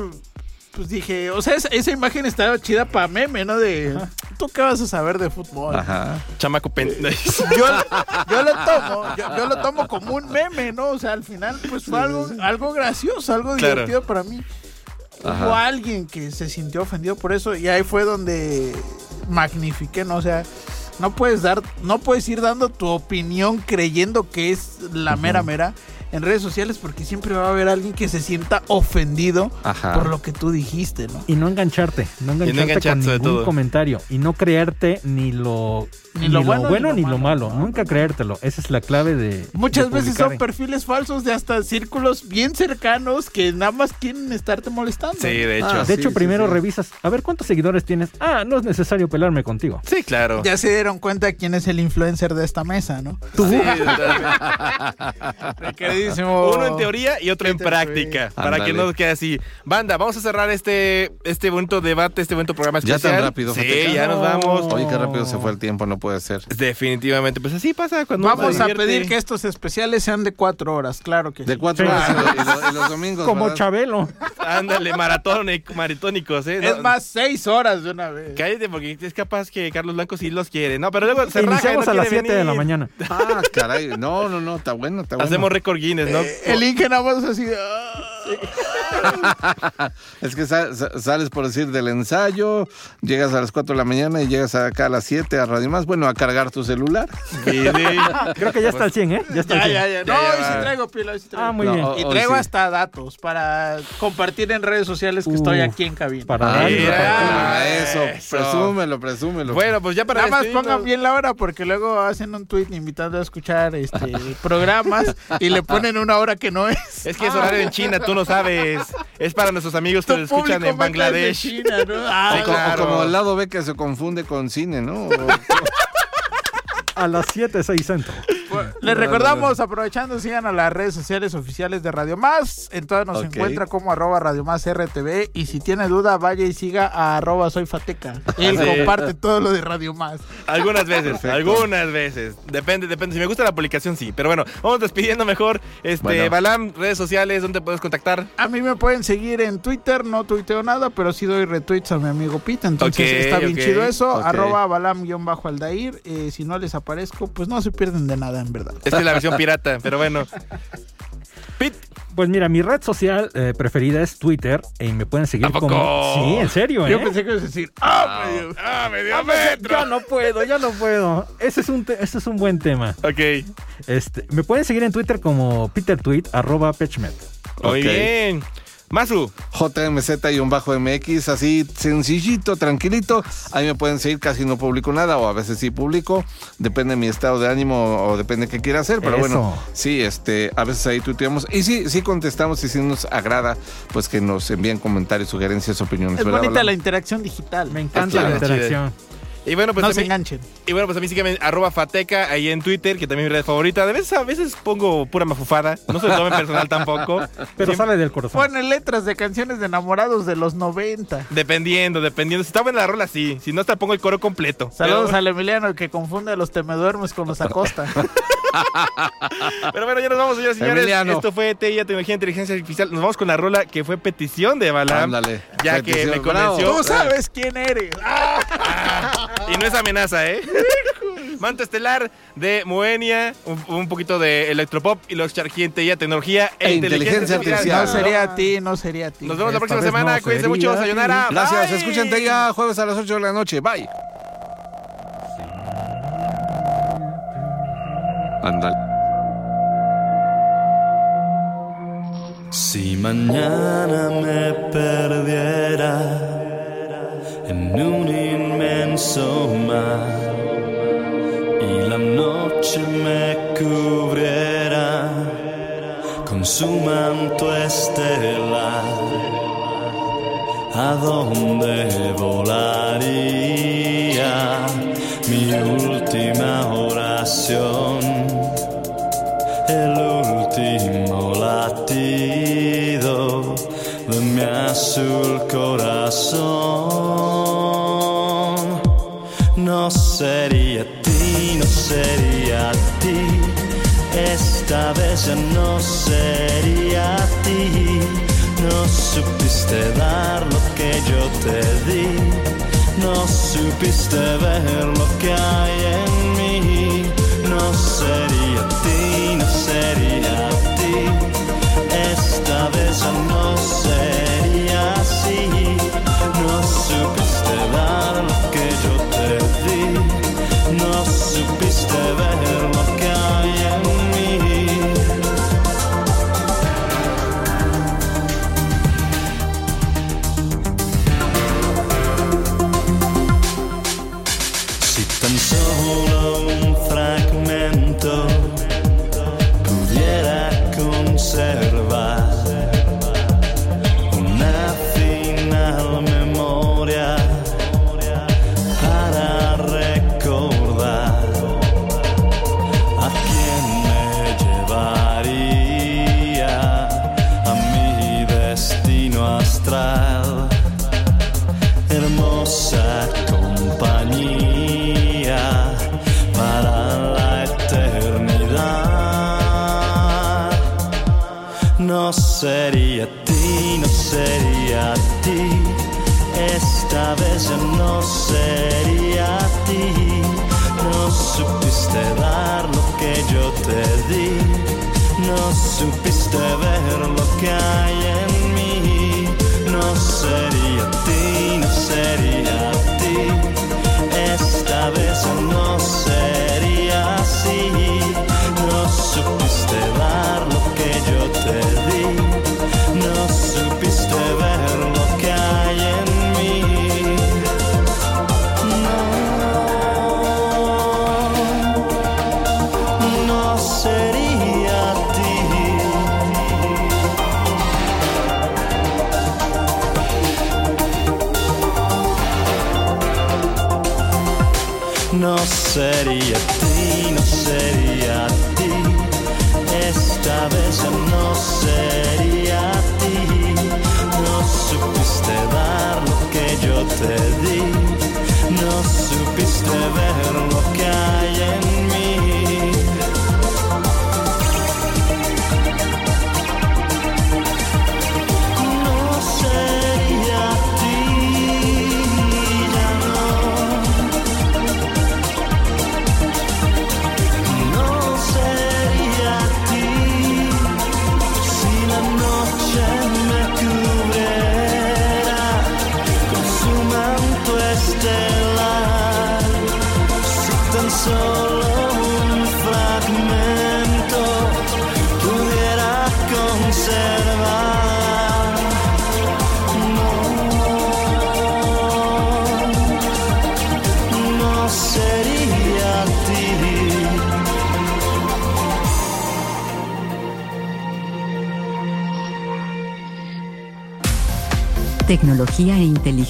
pues dije, o sea, esa, esa imagen estaba chida para meme, ¿no? De, ¿tú qué vas a saber de fútbol? Ajá. Chamaco pen... Yo, yo lo tomo, yo, yo lo tomo como un meme, ¿no? O sea, al final, pues fue algo, algo gracioso, algo Claro. divertido para mí. Ajá. Hubo alguien que se sintió ofendido por eso y ahí fue donde magnifiqué, ¿no? O sea, no puedes dar, no puedes ir dando tu opinión creyendo que es la mera mera en redes sociales porque siempre va a haber alguien que se sienta ofendido Ajá. por lo que tú dijiste, ¿no? Y no engancharte, no engancharte engancharte con ningún todo. comentario y no creerte ni lo Ni lo bueno, ni lo malo, ¿no? nunca creértelo. Esa es la clave de Muchas de veces son perfiles falsos de hasta círculos bien cercanos que nada más quieren estarte molestando. Sí, de hecho. Ah, De sí, hecho, sí, primero sí. revisas, a ver cuántos seguidores tienes. Ah, no es necesario pelarme contigo. Sí, claro. Ya se dieron cuenta quién es el influencer de esta mesa, ¿no? Sí, Uno en teoría y otro en Vete, práctica. Para que no quede así. Banda, vamos a cerrar este, este bonito debate, este bonito programa ¿Ya especial. tan rápido, Sí, Fateca? ya nos vamos. Oye, qué rápido se fue el tiempo, no puede ser. Definitivamente, pues así pasa cuando Vamos a pedir que estos especiales sean de cuatro horas, claro que De sí. cuatro Sí. horas y, lo- y los domingos. Como ¿verdad? Chabelo. Ándale, maratónico- maratónicos, ¿eh? Es No, más, seis horas de una vez. Cállate, porque es capaz que Carlos Blanco sí los quiere. No, pero luego se raja Iniciamos no a las 7 de la mañana. Ah, caray. No, no, no, está bueno, está bueno. Hacemos récord Guinness, ¿no? Eh, El Inge nada más así. ah. Es que sa- sa- sales por decir del ensayo, llegas a las 4 de la mañana y llegas acá a las 7 a Radio Más, bueno, a cargar tu celular. Sí, sí. Creo que ya está al 100, ¿eh? Ya está al Ya, 100. ya, ya. No, hoy sí traigo pila, hoy sí traigo. Ah, muy No, bien. o- Y traigo sí. hasta datos para compartir en redes sociales que estoy Uf, aquí en cabina. Para Ah, mira. eso, Eso. presúmelo, presúmelo. Bueno, pues ya para Nada más pongan bien la hora porque luego hacen un tweet invitando a escuchar este programas y le ponen una hora que no es. Es que es horario en China, tú no sabes. Es para nuestros amigos que Tu lo escuchan en de Bangladesh. China, ¿no? Ah, O o como el lado B que se confunde con cine, ¿no? O- A las 7, 6 centro. Les recordamos, aprovechando, sigan a las redes sociales oficiales de Radio Más. En todas nos encuentra como arroba Radio Más RTV. Y si tiene duda, vaya y siga a arroba Soy Fateca. Él Sí. comparte todo lo de Radio Más. Algunas veces, Perfecto. algunas veces. Depende, depende. Si me gusta la publicación, sí. Pero bueno, vamos despidiendo mejor. Este, Bueno. Balam, redes sociales, ¿dónde puedes contactar? A mí me pueden seguir en Twitter, no tuiteo nada, pero sí doy retweets a mi amigo Pete, entonces está bien chido eso, arroba balam-aldair, eh, si no les aparezco, pues no se pierden de nada en verdad. Esta es la versión pirata, pero bueno. Pit, Pues mira, mi red social eh, preferida es Twitter y me pueden seguir como... Sí, en serio, ¿eh? Yo pensé que ibas a decir, ¡ah! medio- ah, me dio Ah, pues, Yo no puedo, yo no puedo. Ese es un, te- ese es un buen tema. Ok, Este, me pueden seguir en Twitter como petertweet, arroba pechmet. muy Ok. bien. Masu, JMZ-MX, así sencillito, tranquilito. Ahí me pueden seguir, casi no publico nada, o a veces sí publico. Depende de mi estado de ánimo o depende de qué quiera hacer. Pero Eso. bueno, sí, este, a veces ahí tuiteamos. Y sí, sí contestamos y sí nos agrada, pues que nos envíen comentarios, sugerencias, opiniones. Es ¿verdad, bonita la interacción digital. Me encanta la interacción. Y bueno, pues no a se mí- enganchen. Y bueno, pues a mí sígueme arroba fateca ahí en Twitter, que también es mi red favorita. De veces a veces pongo pura mafufada. No se lo tomen personal tampoco. Pero Siempre- sale del corazón. Pone letras de canciones de enamorados de los 90. Dependiendo, dependiendo. Si está buena la rola, sí. Si no, hasta pongo el coro completo. Saludos Pero, al Emiliano que confunde a los temeduermes con los Acosta. pero bueno, ya nos vamos, señores y señores. Emiliano. Esto fue TIA, Tecnología e Inteligencia Artificial. Nos vamos con la rola que fue petición de Balam. Ándale. Ya que me bravo. convenció. Tú sabes quién eres. Y no es amenaza, ¿eh? Manto Estelar de Moenia, un, un poquito de electropop y los Charquinteía, tecnología e, E inteligencia, inteligencia artificial. No sería a ti, no sería a ti. Nos vemos la próxima semana. no Cuídense mucho. Sayonara. Gracias, Bye. escuchen ya jueves a las 8 de la noche. Bye. Ándale. Si mañana me perdiera en un mar y la noche me cubriera con su manto estelar, ¿a dónde volaría mi última oración? el último latido de mi azul corazón. No sería ti, no sería ti. Esta vez ya no sería ti. No supiste dar lo que yo te di. No supiste ver lo que hay en mí. No sería ti, no sería ti. Esta vez ya no sería así. No supiste dar lo que yo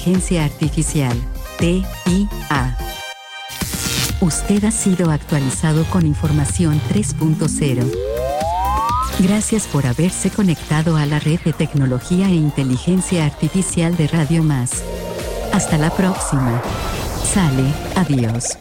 Inteligencia Artificial. TIA. Usted ha sido actualizado con información 3.0. Gracias por haberse conectado a la red de tecnología e inteligencia artificial de Radio Más. Hasta la próxima. Sale, adiós.